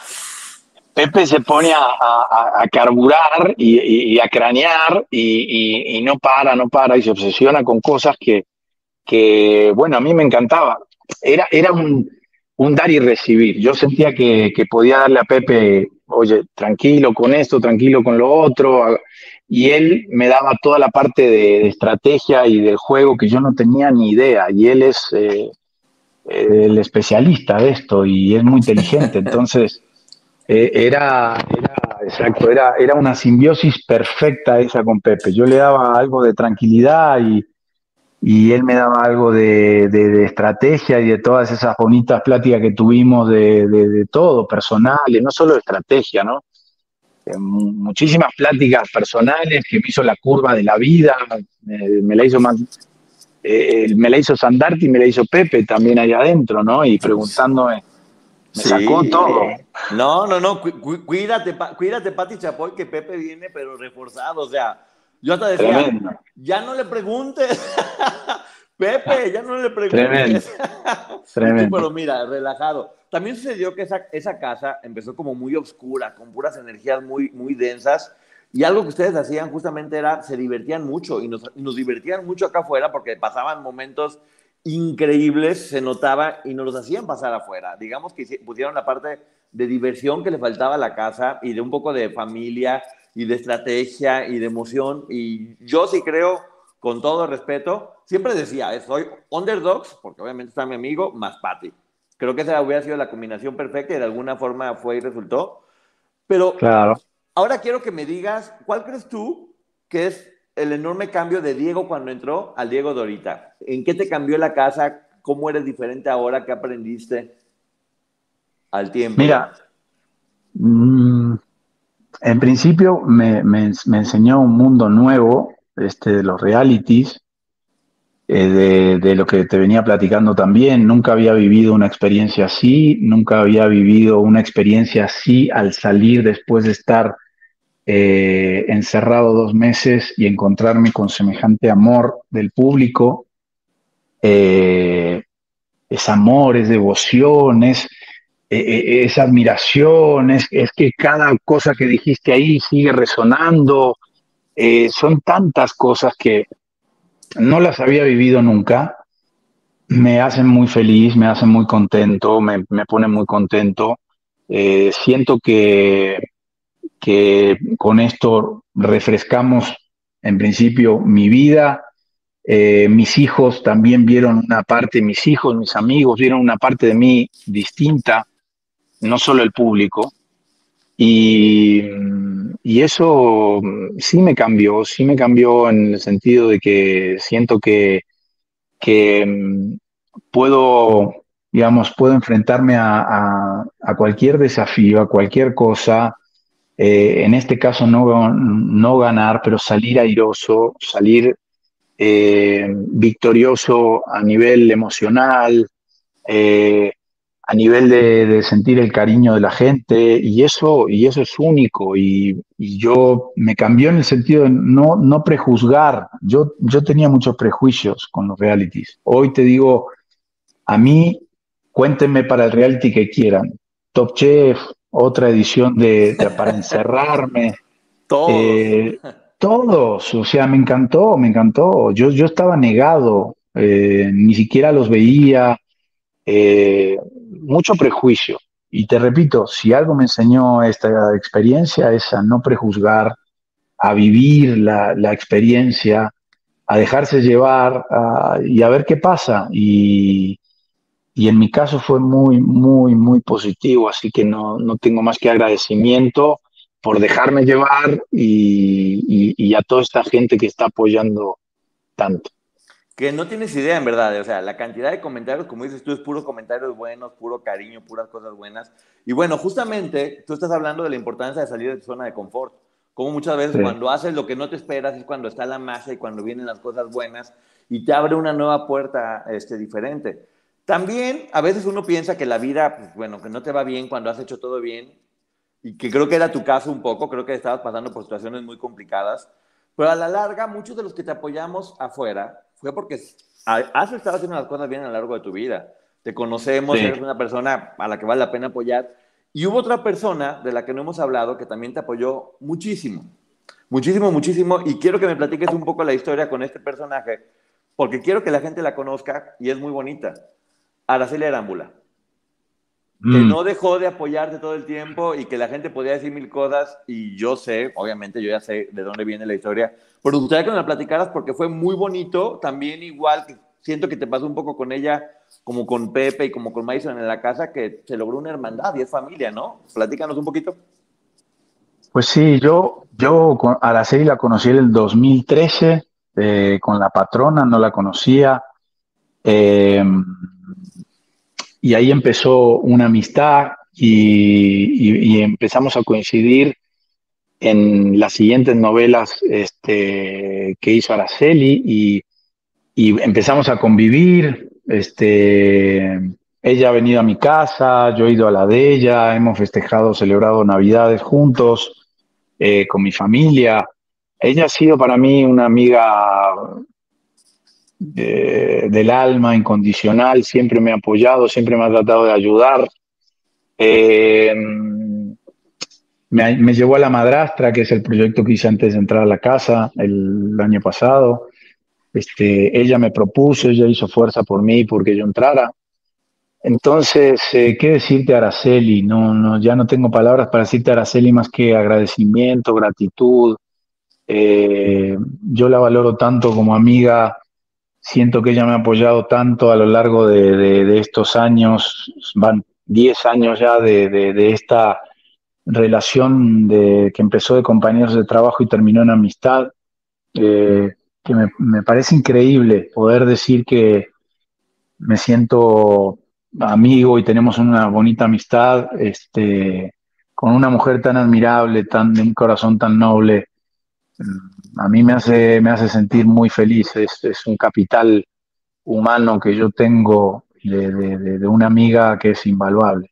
Pepe se pone a, carburar y, a cranear y, y, no para, no para y se obsesiona con cosas que, que bueno, a mí me encantaba. Era, era un un dar y recibir. Yo sentía que, podía darle a Pepe, oye, tranquilo con esto, tranquilo con lo otro, y él me daba toda la parte de, estrategia y del juego que yo no tenía ni idea, y él es eh, el especialista de esto y es muy inteligente, entonces eh, era, era, exacto, era, era una simbiosis perfecta esa con Pepe. Yo le daba algo de tranquilidad y y él me daba algo de, estrategia y de todas esas bonitas pláticas que tuvimos de, todo, personales, no solo de estrategia, ¿no? Eh, muchísimas pláticas personales que me hizo la curva de la vida, me la hizo más, eh, me la hizo Sandarti y me la hizo Pepe también allá adentro, ¿no? Y preguntándome, me sacó todo. No, no, no, cuídate, cuídate, Pati Chapoy, que Pepe viene, pero reforzado, o sea, yo hasta decía, ya no le preguntes. Pepe, ya no le preguntes. Tremendo. Pero mira, relajado. También sucedió que esa, esa casa empezó como muy oscura, con puras energías muy, muy densas. Y algo que ustedes hacían justamente era, se divertían mucho y nos, nos divertían mucho acá afuera porque pasaban momentos increíbles, se notaba y nos los hacían pasar afuera. Digamos que pusieron la parte de diversión que le faltaba a la casa y de un poco de familia y de estrategia y de emoción. Y yo sí creo, con todo respeto, siempre decía, soy underdogs, porque obviamente está mi amigo, más Patty. Creo que esa hubiera sido la combinación perfecta y de alguna forma fue y resultó. Pero claro. ahora quiero que me digas, ¿cuál crees tú que es el enorme cambio de Diego cuando entró al Diego Dorita? ¿En qué te cambió la casa? ¿Cómo eres diferente ahora? ¿Qué aprendiste al tiempo? Mira, mmm, en principio me, enseñó un mundo nuevo, este, de los realities, eh, de, lo que te venía platicando también. Nunca había vivido una experiencia así, nunca había vivido una experiencia así al salir después de estar eh, encerrado dos meses y encontrarme con semejante amor del público. Eh, es amor, es devoción, es, eh, esa admiración, es, que cada cosa que dijiste ahí sigue resonando. Son tantas cosas que no las había vivido nunca. Me hacen muy feliz, me hacen muy contento, me, me ponen muy contento. siento que, que con esto refrescamos en principio mi vida, mis hijos también vieron una parte, mis hijos, mis amigos vieron una parte de mí distinta no solo el público. Y, eso sí me cambió, sí me cambió en el sentido de que siento que, que mm, puedo, digamos, puedo enfrentarme a, cualquier desafío, a cualquier cosa. Eh, en este caso no, no ganar, pero salir airoso, salir eh, victorioso a nivel emocional, eh, a nivel de, sentir el cariño de la gente y eso, y eso es único y, yo me cambió en el sentido de no, no prejuzgar. Yo, yo tenía muchos prejuicios con los realities. Hoy te digo, a mí cuéntenme para el reality que quieran. Top Chef, otra edición de, para encerrarme. Todos. Eh, todos, o sea, me encantó, me encantó. Yo, yo estaba negado, eh, ni siquiera los veía. Eh, mucho prejuicio. Y te repito, si algo me enseñó esta experiencia es a no prejuzgar, a vivir la, experiencia, a dejarse llevar y a ver qué pasa. Y, en mi caso fue muy, muy, muy positivo, así que no, no tengo más que agradecimiento por dejarme llevar y, a toda esta gente que está apoyando tanto. Que no tienes idea, en verdad. O sea, la cantidad de comentarios, como dices tú, es puro comentarios buenos, puro cariño, puras cosas buenas. Y bueno, justamente tú estás hablando de la importancia de salir de tu zona de confort. Como muchas veces cuando haces lo que no te esperas es cuando está la masa y cuando vienen las cosas buenas y te abre una nueva puerta este, diferente. También a veces uno piensa que la vida, pues, bueno, que no te va bien cuando has hecho todo bien, y que creo que era tu caso un poco, creo que estabas pasando por situaciones muy complicadas, pero a la larga muchos de los que te apoyamos afuera fue porque has estado haciendo las cosas bien a lo largo de tu vida. Te conocemos, eres una persona a la que vale la pena apoyar. Y hubo otra persona de la que no hemos hablado que también te apoyó muchísimo, muchísimo, muchísimo. Y quiero que me platiques un poco la historia con este personaje, porque quiero que la gente la conozca y es muy bonita. Araceli Arámbula, que mm. no dejó de apoyarte todo el tiempo y que la gente podía decir mil cosas y yo sé, obviamente yo ya sé de dónde viene la historia, pero gustaría que me la platicaras porque fue muy bonito, también igual que siento que te pasó un poco con ella, como con Pepe y como con Mason en la casa, que se logró una hermandad y es familia, ¿no? Platícanos un poquito. Pues sí, yo, yo a la serie la conocí en el 2013, eh, con la patrona, no la conocía. Eh, y ahí empezó una amistad y, empezamos a coincidir en las siguientes novelas este, que hizo Araceli y, empezamos a convivir. Este, ella ha venido a mi casa, yo he ido a la de ella, hemos festejado, celebrado Navidades juntos eh, con mi familia. Ella ha sido para mí una amiga del alma, incondicional, siempre me ha apoyado, siempre me ha tratado de ayudar. Eh, me, llevó a la madrastra, que es el proyecto que hice antes de entrar a la casa el, año pasado. Este, ella me propuso, ella hizo fuerza por mí porque yo entrara. Entonces, eh, ¿qué decirte, Araceli? No, no, ya no tengo palabras para decirte, Araceli, más que agradecimiento, gratitud. Eh, yo la valoro tanto como amiga, Siento que ella me ha apoyado tanto a lo largo de, estos años, van 10 años ya de, esta relación de, que empezó de compañeros de trabajo y terminó en amistad, eh, que me, parece increíble poder decir que me siento amigo y tenemos una bonita amistad este, con una mujer tan admirable, tan de un corazón tan noble a mí me hace, me hace sentir muy feliz. Es, un capital humano que yo tengo de, una amiga que es invaluable.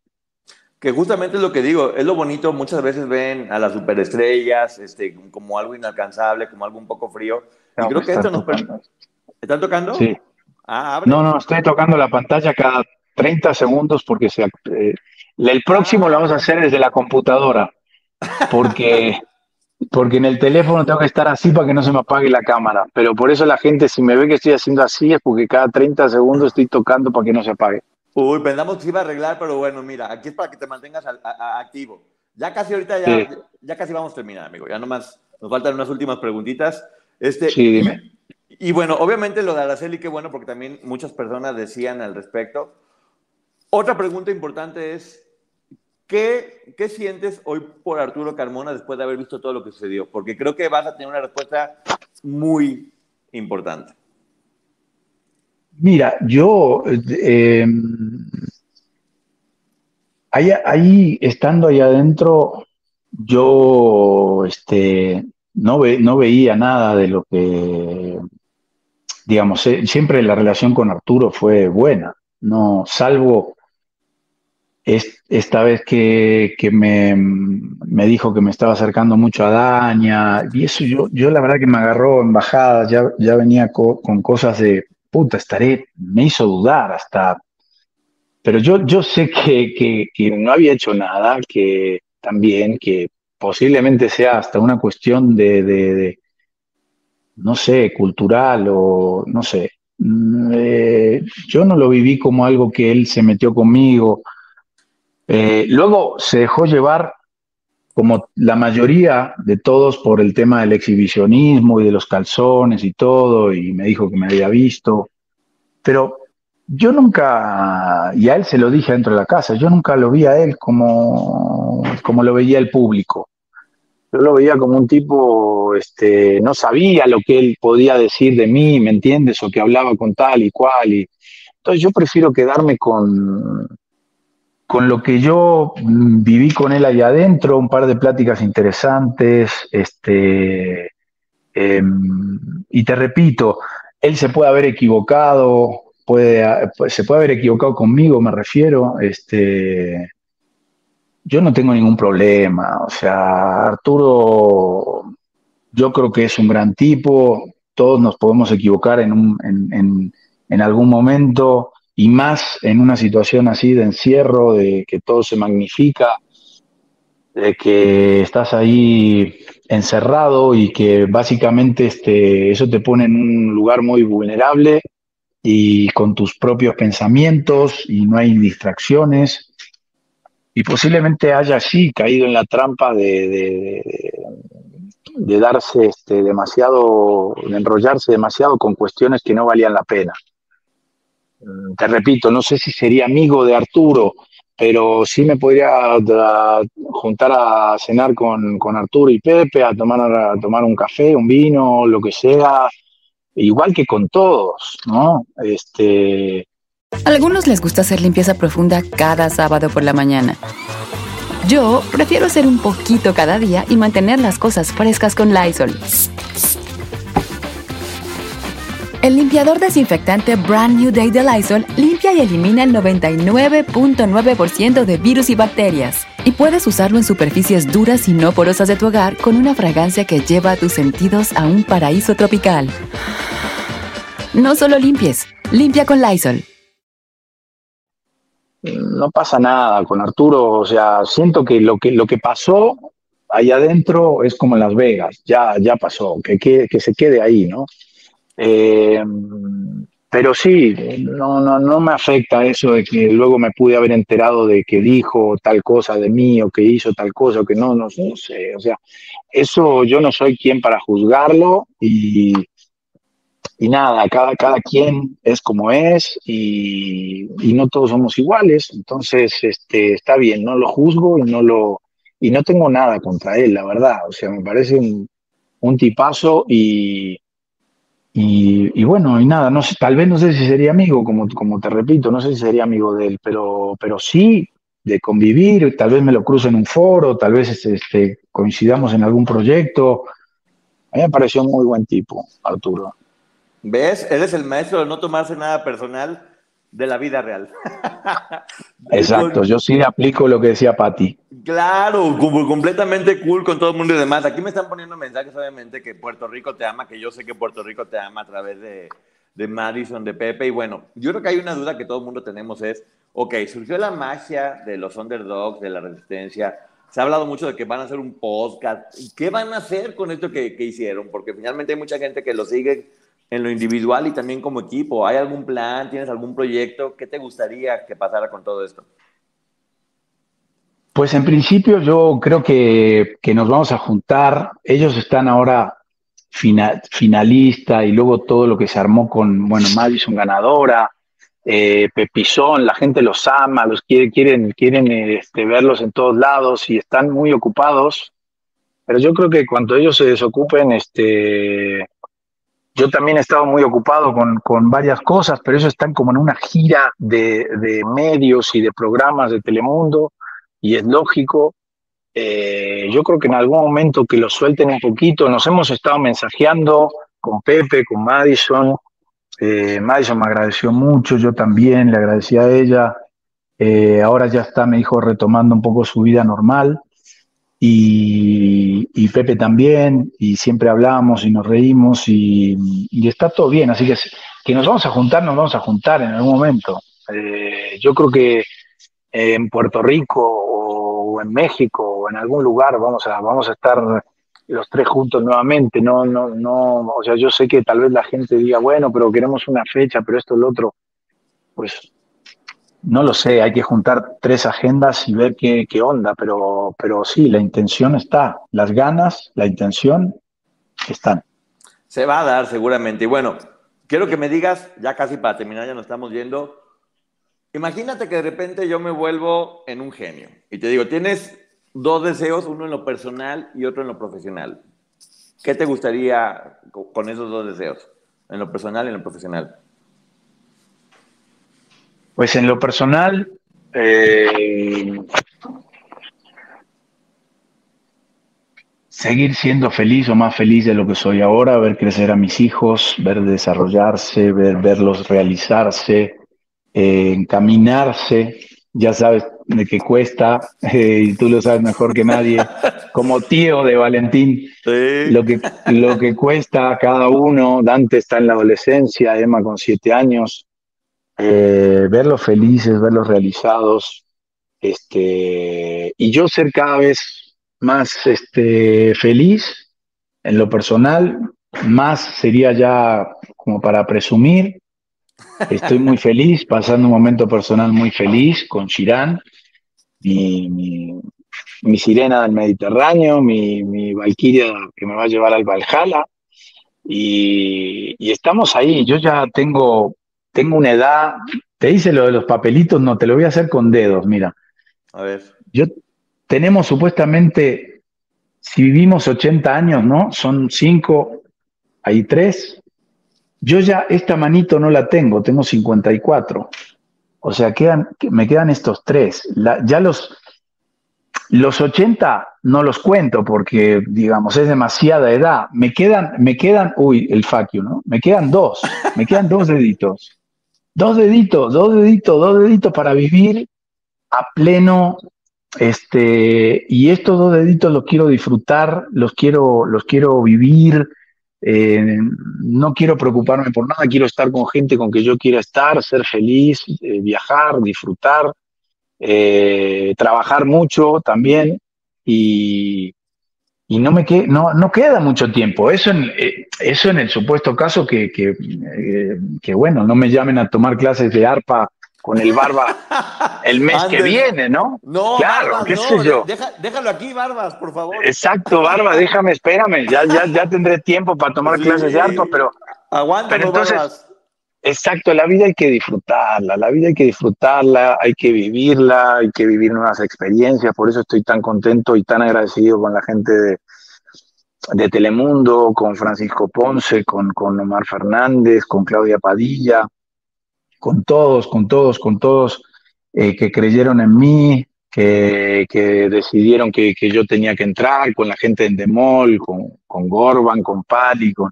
Que justamente es lo que digo, es lo bonito, muchas veces ven a las superestrellas este, como algo inalcanzable, como algo un poco frío. y creo que esto nos ¿Están tocando? Sí. Ah, no, no, estoy tocando la pantalla cada 30 segundos porque se, eh, el próximo lo vamos a hacer desde la computadora, porque porque en el teléfono tengo que estar así para que no se me apague la cámara. Pero por eso la gente, si me ve que estoy haciendo así, es porque cada 30 segundos estoy tocando para que no se apague. Uy, pensamos que iba a arreglar, pero bueno, mira, aquí es para que te mantengas activo. Ya casi ahorita, ya, ya casi vamos a terminar, amigo. Ya nomás nos faltan unas últimas preguntitas. Este, sí, dime. Y, bueno, obviamente lo de Araceli, qué bueno, porque también muchas personas decían al respecto. Otra pregunta importante es, ¿Qué, ¿Qué, sientes hoy por Arturo Carmona después de haber visto todo lo que sucedió? Porque creo que vas a tener una respuesta muy importante. Mira, yo eh, ahí, estando ahí adentro, yo este, no, no veía nada de lo que, digamos, eh, siempre la relación con Arturo fue buena, no, salvo esta vez que, me, dijo que me estaba acercando mucho a Daña, y eso yo, yo la verdad que me agarró en bajada, ya, ya venía con cosas de, puta, estaré, me hizo dudar hasta, pero yo, yo sé que, no había hecho nada, que también, que posiblemente sea hasta una cuestión de, no sé, cultural o no sé. Mm, eh, yo no lo viví como algo que él se metió conmigo eh, luego se dejó llevar, como la mayoría de todos, por el tema del exhibicionismo y de los calzones y todo, y me dijo que me había visto. Pero yo nunca, y a él se lo dije dentro de la casa, yo nunca lo vi a él como, como lo veía el público. Yo lo veía como un tipo, este, no sabía lo que él podía decir de mí, ¿me entiendes? O que hablaba con tal y cual. Y... Entonces yo prefiero quedarme con, con lo que yo mm, viví con él allá adentro, un par de pláticas interesantes, este, em, y te repito, él se puede haber equivocado, puede, se puede haber equivocado conmigo, me refiero, este, yo no tengo ningún problema. O sea, Arturo, yo creo que es un gran tipo. Todos nos podemos equivocar en, un, en, en, algún momento y más en una situación así de encierro, de que todo se magnifica, de que estás ahí encerrado y que básicamente este, eso te pone en un lugar muy vulnerable y con tus propios pensamientos y no hay distracciones y posiblemente haya así caído en la trampa de, de, darse este, demasiado, de enrollarse demasiado con cuestiones que no valían la pena. Mm, te repito, no sé si sería amigo de Arturo, pero sí me podría juntar a cenar con, con, Arturo y Pepe, a tomar, a tomar un café, un vino, lo que sea, igual que con todos, ¿no? Este, algunos les gusta hacer limpieza profunda cada sábado por la mañana. Yo prefiero hacer un poquito cada día y mantener las cosas frescas con Lysol. El limpiador desinfectante Brand New Day de Lysol limpia y elimina el 99.9% de virus y bacterias. Y puedes usarlo en superficies duras y no porosas de tu hogar con una fragancia que lleva a tus sentidos a un paraíso tropical. No solo limpies, limpia con Lysol no pasa nada con Arturo, o sea, siento que lo que, lo que pasó ahí adentro es como en Las Vegas, ya, ya pasó, que, que, se quede ahí, ¿no? Eh, pero sí, no, no, no me afecta eso de que luego me pude haber enterado de que dijo tal cosa de mí o que hizo tal cosa o que no, no, no sé, o sea, eso yo no soy quien para juzgarlo y, y nada, cada, cada quien es como es y, no todos somos iguales, entonces este, está bien, no lo juzgo y no lo y no tengo nada contra él, la verdad, o sea, me parece un, tipazo y, y, bueno, y nada, no sé, tal vez no sé si sería amigo, como, como te repito, no sé si sería amigo de él, pero, pero sí de convivir, tal vez me lo cruce en un foro, tal vez este, este coincidamos en algún proyecto. A mí me pareció un muy buen tipo, Arturo. ¿Ves? Eres el maestro de no tomarse nada personal de la vida real. Exacto, yo sí aplico lo que decía Patti. Claro, completamente cool con todo el mundo y demás. Aquí me están poniendo mensajes, obviamente, que Puerto Rico te ama, que yo sé que Puerto Rico te ama a través de, de Madison, de Pepe. Y bueno, yo creo que hay una duda que todo el mundo tenemos es, ok, surgió la magia de los underdogs, de la resistencia. Se ha hablado mucho de que van a hacer un podcast. ¿Qué van a hacer con esto que, que hicieron? Porque finalmente hay mucha gente que lo sigue en lo individual y también como equipo? ¿Hay algún plan? ¿Tienes algún proyecto? ¿Qué te gustaría que pasara con todo esto? Pues en principio yo creo que, nos vamos a juntar. Ellos están ahora finalista y luego todo lo que se armó con, bueno, Madison ganadora, eh, Pepizón, la gente los ama, los quiere, quieren, quieren este, verlos en todos lados y están muy ocupados. Pero yo creo que cuando ellos se desocupen, este, yo también he estado muy ocupado con, varias cosas, pero ellos están como en una gira de, medios y de programas de Telemundo, y es lógico. Eh, yo creo que en algún momento que lo suelten un poquito, nos hemos estado mensajeando con Pepe, con Madison. Eh, Madison me agradeció mucho, yo también le agradecí a ella. Eh, ahora ya está, me dijo, retomando un poco su vida normal y, Pepe también, y siempre hablamos y nos reímos y, está todo bien, así que que nos vamos a juntar, nos vamos a juntar en algún momento. Eh, yo creo que en Puerto Rico o en México o en algún lugar vamos a, vamos a estar los tres juntos nuevamente, no, no, no, o sea, yo sé que tal vez la gente diga, bueno, pero queremos una fecha, pero esto, lo otro, pues no lo sé, hay que juntar tres agendas y ver qué, onda, pero, pero sí, la intención está, las ganas, la intención están. Se va a dar seguramente. Y bueno, quiero que me digas, ya casi para terminar, ya nos estamos yendo. Imagínate que de repente yo me vuelvo en un genio y te digo, tienes dos deseos, uno en lo personal y otro en lo profesional. ¿Qué te gustaría con esos dos deseos? En lo personal y en lo profesional. Pues en lo personal, eh, seguir siendo feliz o más feliz de lo que soy ahora, ver crecer a mis hijos, ver desarrollarse, ver, verlos realizarse, eh, encaminarse, ya sabes de qué cuesta, eh, y tú lo sabes mejor que nadie, como tío de Valentín, lo, que, lo que cuesta a cada uno, Dante está en la adolescencia, Emma con siete años, eh, verlos felices, verlos realizados, este, y yo ser cada vez más este, feliz en lo personal, más sería ya como para presumir. Estoy muy feliz, pasando un momento personal muy feliz con Chirán, mi, mi, sirena del Mediterráneo, mi, mi Valquiria que me va a llevar al Valhalla. Y, y, estamos ahí. Yo ya tengo, tengo una edad. Te hice lo de los papelitos, no, te lo voy a hacer con dedos, mira. A ver. Yo tenemos supuestamente, si vivimos 80 años, ¿no? Son 5, hay 3. Yo ya esta manito no la tengo, tengo 54. O sea, quedan, me quedan estos tres. ya los, los 80 no los cuento porque, digamos, es demasiada edad. Me quedan, me quedan, uy, el facio, ¿no? Me quedan dos, me quedan dos deditos. Dos deditos, dos deditos, dos deditos para vivir a pleno. Este, y estos dos deditos los quiero disfrutar, los quiero, los quiero vivir, eh, no quiero preocuparme por nada, quiero estar con gente con que yo quiera estar, ser feliz, eh, viajar, disfrutar, eh, trabajar mucho también y, y no me no, no, queda mucho tiempo. Eso en, eso en el supuesto caso que, que, que, bueno, no me llamen a tomar clases de arpa con el barba el mes que viene, ¿no? No, claro, qué sé yo. déjalo aquí, Barbas, por favor. Exacto, Barba, déjame, espérame, ya, ya, ya tendré tiempo para tomar clases de arpa, pero... Aguanta, entonces, Exacto, la vida hay que disfrutarla, la vida hay que disfrutarla, hay que vivirla, hay que vivir nuevas experiencias, por eso estoy tan contento y tan agradecido con la gente de, de Telemundo, con Francisco Ponce, con, con Omar Fernández, con Claudia Padilla, con todos, con todos, con todos eh, que creyeron en mí, que, decidieron que, yo tenía que entrar, con la gente en Demol, con, con Gorban, con Pali, con,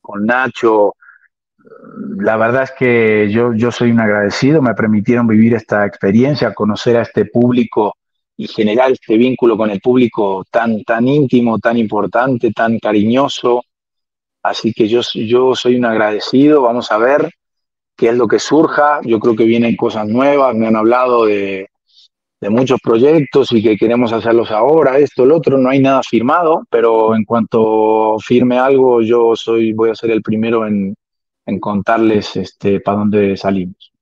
con Nacho. La verdad es que yo, yo soy un agradecido, me permitieron vivir esta experiencia, conocer a este público y generar este vínculo con el público tan, tan íntimo, tan importante, tan cariñoso. Así que yo, yo soy un agradecido, vamos a ver qué es lo que surja. Yo creo que vienen cosas nuevas, me han hablado de, muchos proyectos y que queremos hacerlos ahora, esto, el otro, no hay nada firmado, pero en cuanto firme algo, yo soy, voy a ser el primero en, contarles este, para dónde salimos.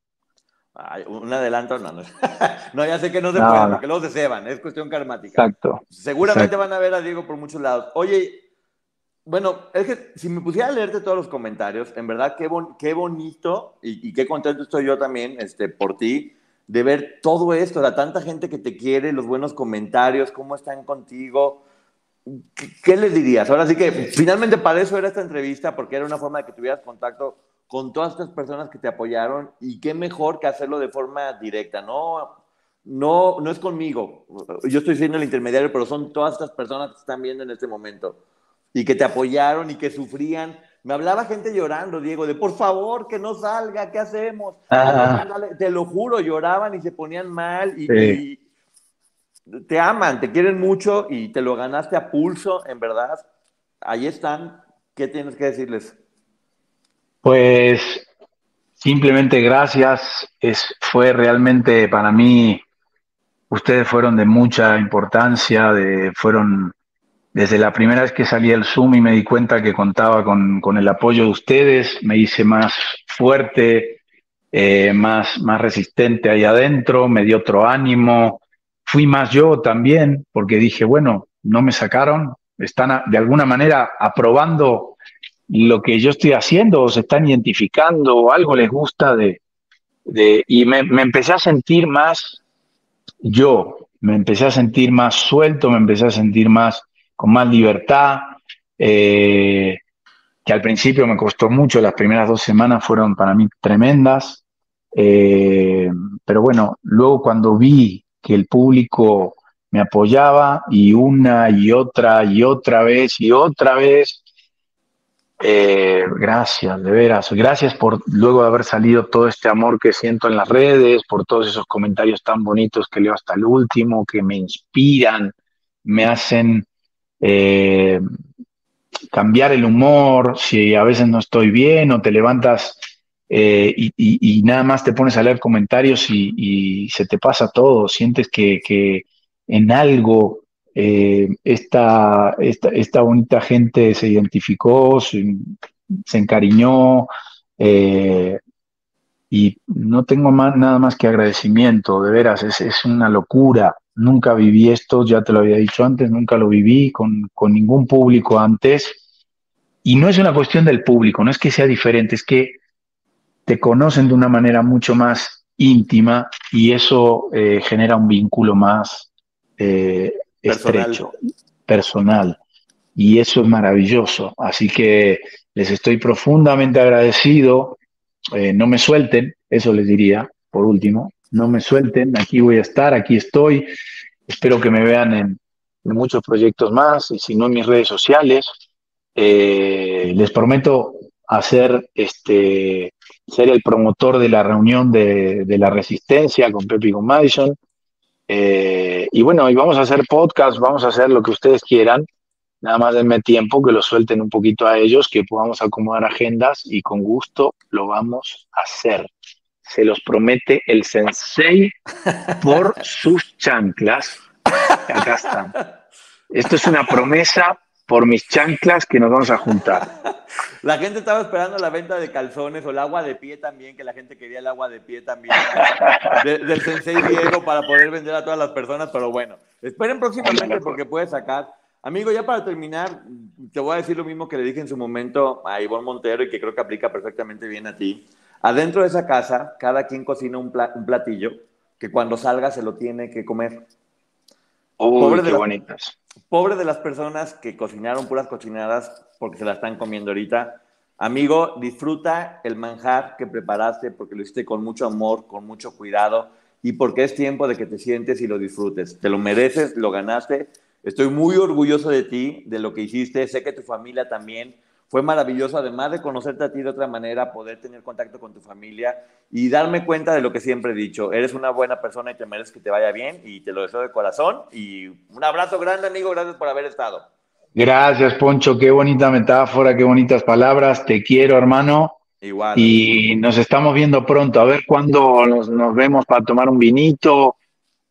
un adelanto, no, no. ya sé que no se puede, porque luego se ceban, es cuestión karmática. Exacto. Seguramente van a ver a Diego por muchos lados. Oye, bueno, es que si me pusiera a leerte todos los comentarios, en verdad qué, qué bonito y, qué contento estoy yo también este, por ti de ver todo esto, la tanta gente que te quiere, los buenos comentarios, cómo están contigo. ¿Qué, les dirías? Ahora sí que finalmente para eso era esta entrevista, porque era una forma de que tuvieras contacto con todas estas personas que te apoyaron y qué mejor que hacerlo de forma directa, no, no, no es conmigo, yo estoy siendo el intermediario, pero son todas estas personas que están viendo en este momento y que te apoyaron y que sufrían. Me hablaba gente llorando, Diego, de por favor, que no salga, ¿qué hacemos? Te lo juro, lloraban y se ponían mal y, te aman, te quieren mucho y te lo ganaste a pulso, en verdad. Ahí están. ¿Qué tienes que decirles? Pues simplemente gracias. Es, fue realmente para mí, ustedes fueron de mucha importancia, fueron desde la primera vez que salí al Zoom y me di cuenta que contaba con, el apoyo de ustedes, me hice más fuerte, eh, más, más resistente ahí adentro, me dio otro ánimo, fui más yo también, porque dije, bueno, no me sacaron, están de alguna manera aprobando lo que yo estoy haciendo, o se están identificando, o algo les gusta de... de y me, me empecé a sentir más yo, me empecé a sentir más suelto, me empecé a sentir más con más libertad, eh, que al principio me costó mucho, las primeras dos semanas fueron para mí tremendas, eh, pero bueno, luego cuando vi que el público me apoyaba y una y otra y otra vez y otra vez, eh, gracias, de veras, gracias por luego de haber salido todo este amor que siento en las redes, por todos esos comentarios tan bonitos que leo hasta el último, que me inspiran, me hacen eh, cambiar el humor, si a veces no estoy bien o te levantas eh, y, nada más te pones a leer comentarios y, se te pasa todo, sientes que, en algo eh, esta, esta, bonita gente se identificó, se, encariñó eh, y no tengo más, nada más que agradecimiento, de veras, es, una locura. Nunca viví esto, ya te lo había dicho antes, nunca lo viví con, con ningún público antes. Y no es una cuestión del público, no es que sea diferente, es que te conocen de una manera mucho más íntima y eso eh, genera un vínculo más eh, estrecho, personal. Y eso es maravilloso. Así que les estoy profundamente agradecido. Eh, no me suelten, eso les diría, por último. No me suelten, aquí voy a estar, aquí estoy. Espero que me vean en, muchos proyectos más y si no en mis redes sociales. Les prometo hacer este ser el promotor de la reunión de, la resistencia con Pepe y con Madison. Eh, y bueno, y vamos a hacer podcast, vamos a hacer lo que ustedes quieran. Nada más denme tiempo, que lo suelten un poquito a ellos, que podamos acomodar agendas y con gusto lo vamos a hacer. Se los promete el sensei por sus chanclas. Acá están. Esto es una promesa por mis chanclas que nos vamos a juntar. La gente estaba esperando la venta de calzones o el agua de pie también, que la gente quería el agua de pie también del Sensei Diego para poder vender a todas las personas, pero bueno, esperen próximamente porque puede sacar. Amigo, ya para terminar, te voy a decir lo mismo que le dije en su momento a Ivonne Montero y que creo que aplica perfectamente bien a ti. Adentro de esa casa, cada quien cocina un, platillo que cuando salga se lo tiene que comer. Uy, qué bonitas Pobre de las personas que cocinaron puras cochinadas porque se la están comiendo ahorita. Amigo, disfruta el manjar que preparaste porque lo hiciste con mucho amor, con mucho cuidado y porque es tiempo de que te sientes y lo disfrutes. Te lo mereces, lo ganaste. Estoy muy orgulloso de ti, de lo que hiciste. Sé que tu familia también fue maravilloso, además de conocerte a ti de otra manera, poder tener contacto con tu familia y darme cuenta de lo que siempre he dicho. Eres una buena persona y te mereces que te vaya bien y te lo deseo de corazón. Y un abrazo grande, amigo. Gracias por haber estado. Gracias, Poncho. Qué bonita metáfora, qué bonitas palabras. Te quiero, hermano. Igual. Y nos estamos viendo pronto. A ver cuándo nos, nos vemos para tomar un vinito,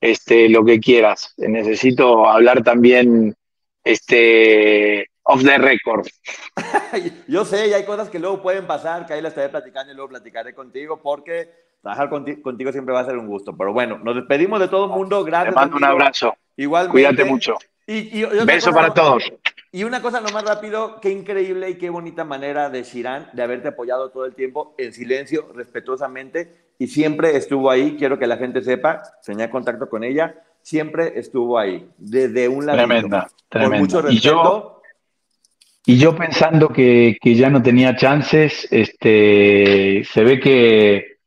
este, lo que quieras. Necesito hablar también, este, off the record. Yo sé, y hay cosas que luego pueden pasar, que ahí la estaré platicando y luego platicaré contigo, porque trabajar contigo, siempre va a ser un gusto. Pero bueno, nos despedimos de todo el mundo. Gracias. Te mando un abrazo. Igual. Cuídate mucho. Y, Beso para todos. Y una cosa nomás rápido, qué increíble y qué bonita manera de Shirán de haberte apoyado todo el tiempo en silencio, respetuosamente, y siempre estuvo ahí. Quiero que la gente sepa, tenía contacto con ella, siempre estuvo ahí, desde un lado. Tremenda, tremenda. Con mucho respeto. Y yo pensando que, ya no tenía chances, este, se ve que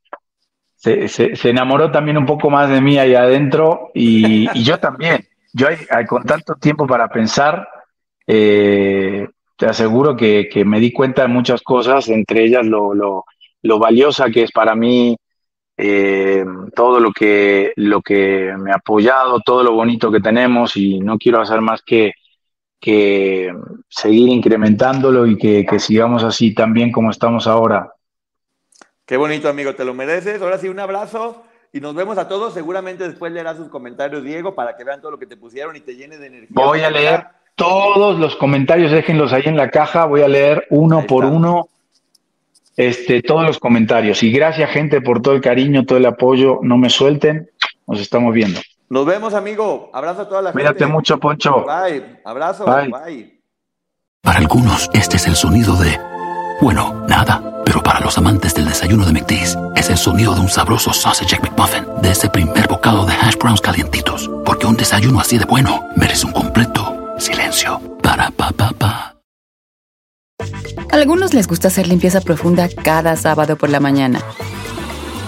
se, enamoró también un poco más de mí ahí adentro y, yo también. Yo con tanto tiempo para pensar, eh, te aseguro que, me di cuenta de muchas cosas, entre ellas lo, lo, valiosa que es para mí eh, todo lo que, lo que me ha apoyado, todo lo bonito que tenemos y no quiero hacer más que que seguir incrementándolo y que, sigamos así también como estamos ahora. Qué bonito, amigo, te lo mereces. Ahora sí, un abrazo y nos vemos a todos. Seguramente después leerás sus comentarios, Diego, para que vean todo lo que te pusieron y te llene de energía. Voy a leer todos los comentarios, déjenlos ahí en la caja. Voy a leer uno por uno este, todos los comentarios. Y gracias, gente, por todo el cariño, todo el apoyo. No me suelten. Nos estamos viendo. Nos vemos, amigo. Abrazo a toda la gente. Cuídate mucho, Poncho. Bye. Abrazo. Bye. Para algunos, este es el sonido de Bueno, nada. Pero para los amantes del desayuno de McDee's, es el sonido de un sabroso sausage McMuffin, de ese primer bocado de hash browns calientitos. Porque un desayuno así de bueno merece un completo silencio. Para pa pa pa. algunos les gusta hacer limpieza profunda cada sábado por la mañana.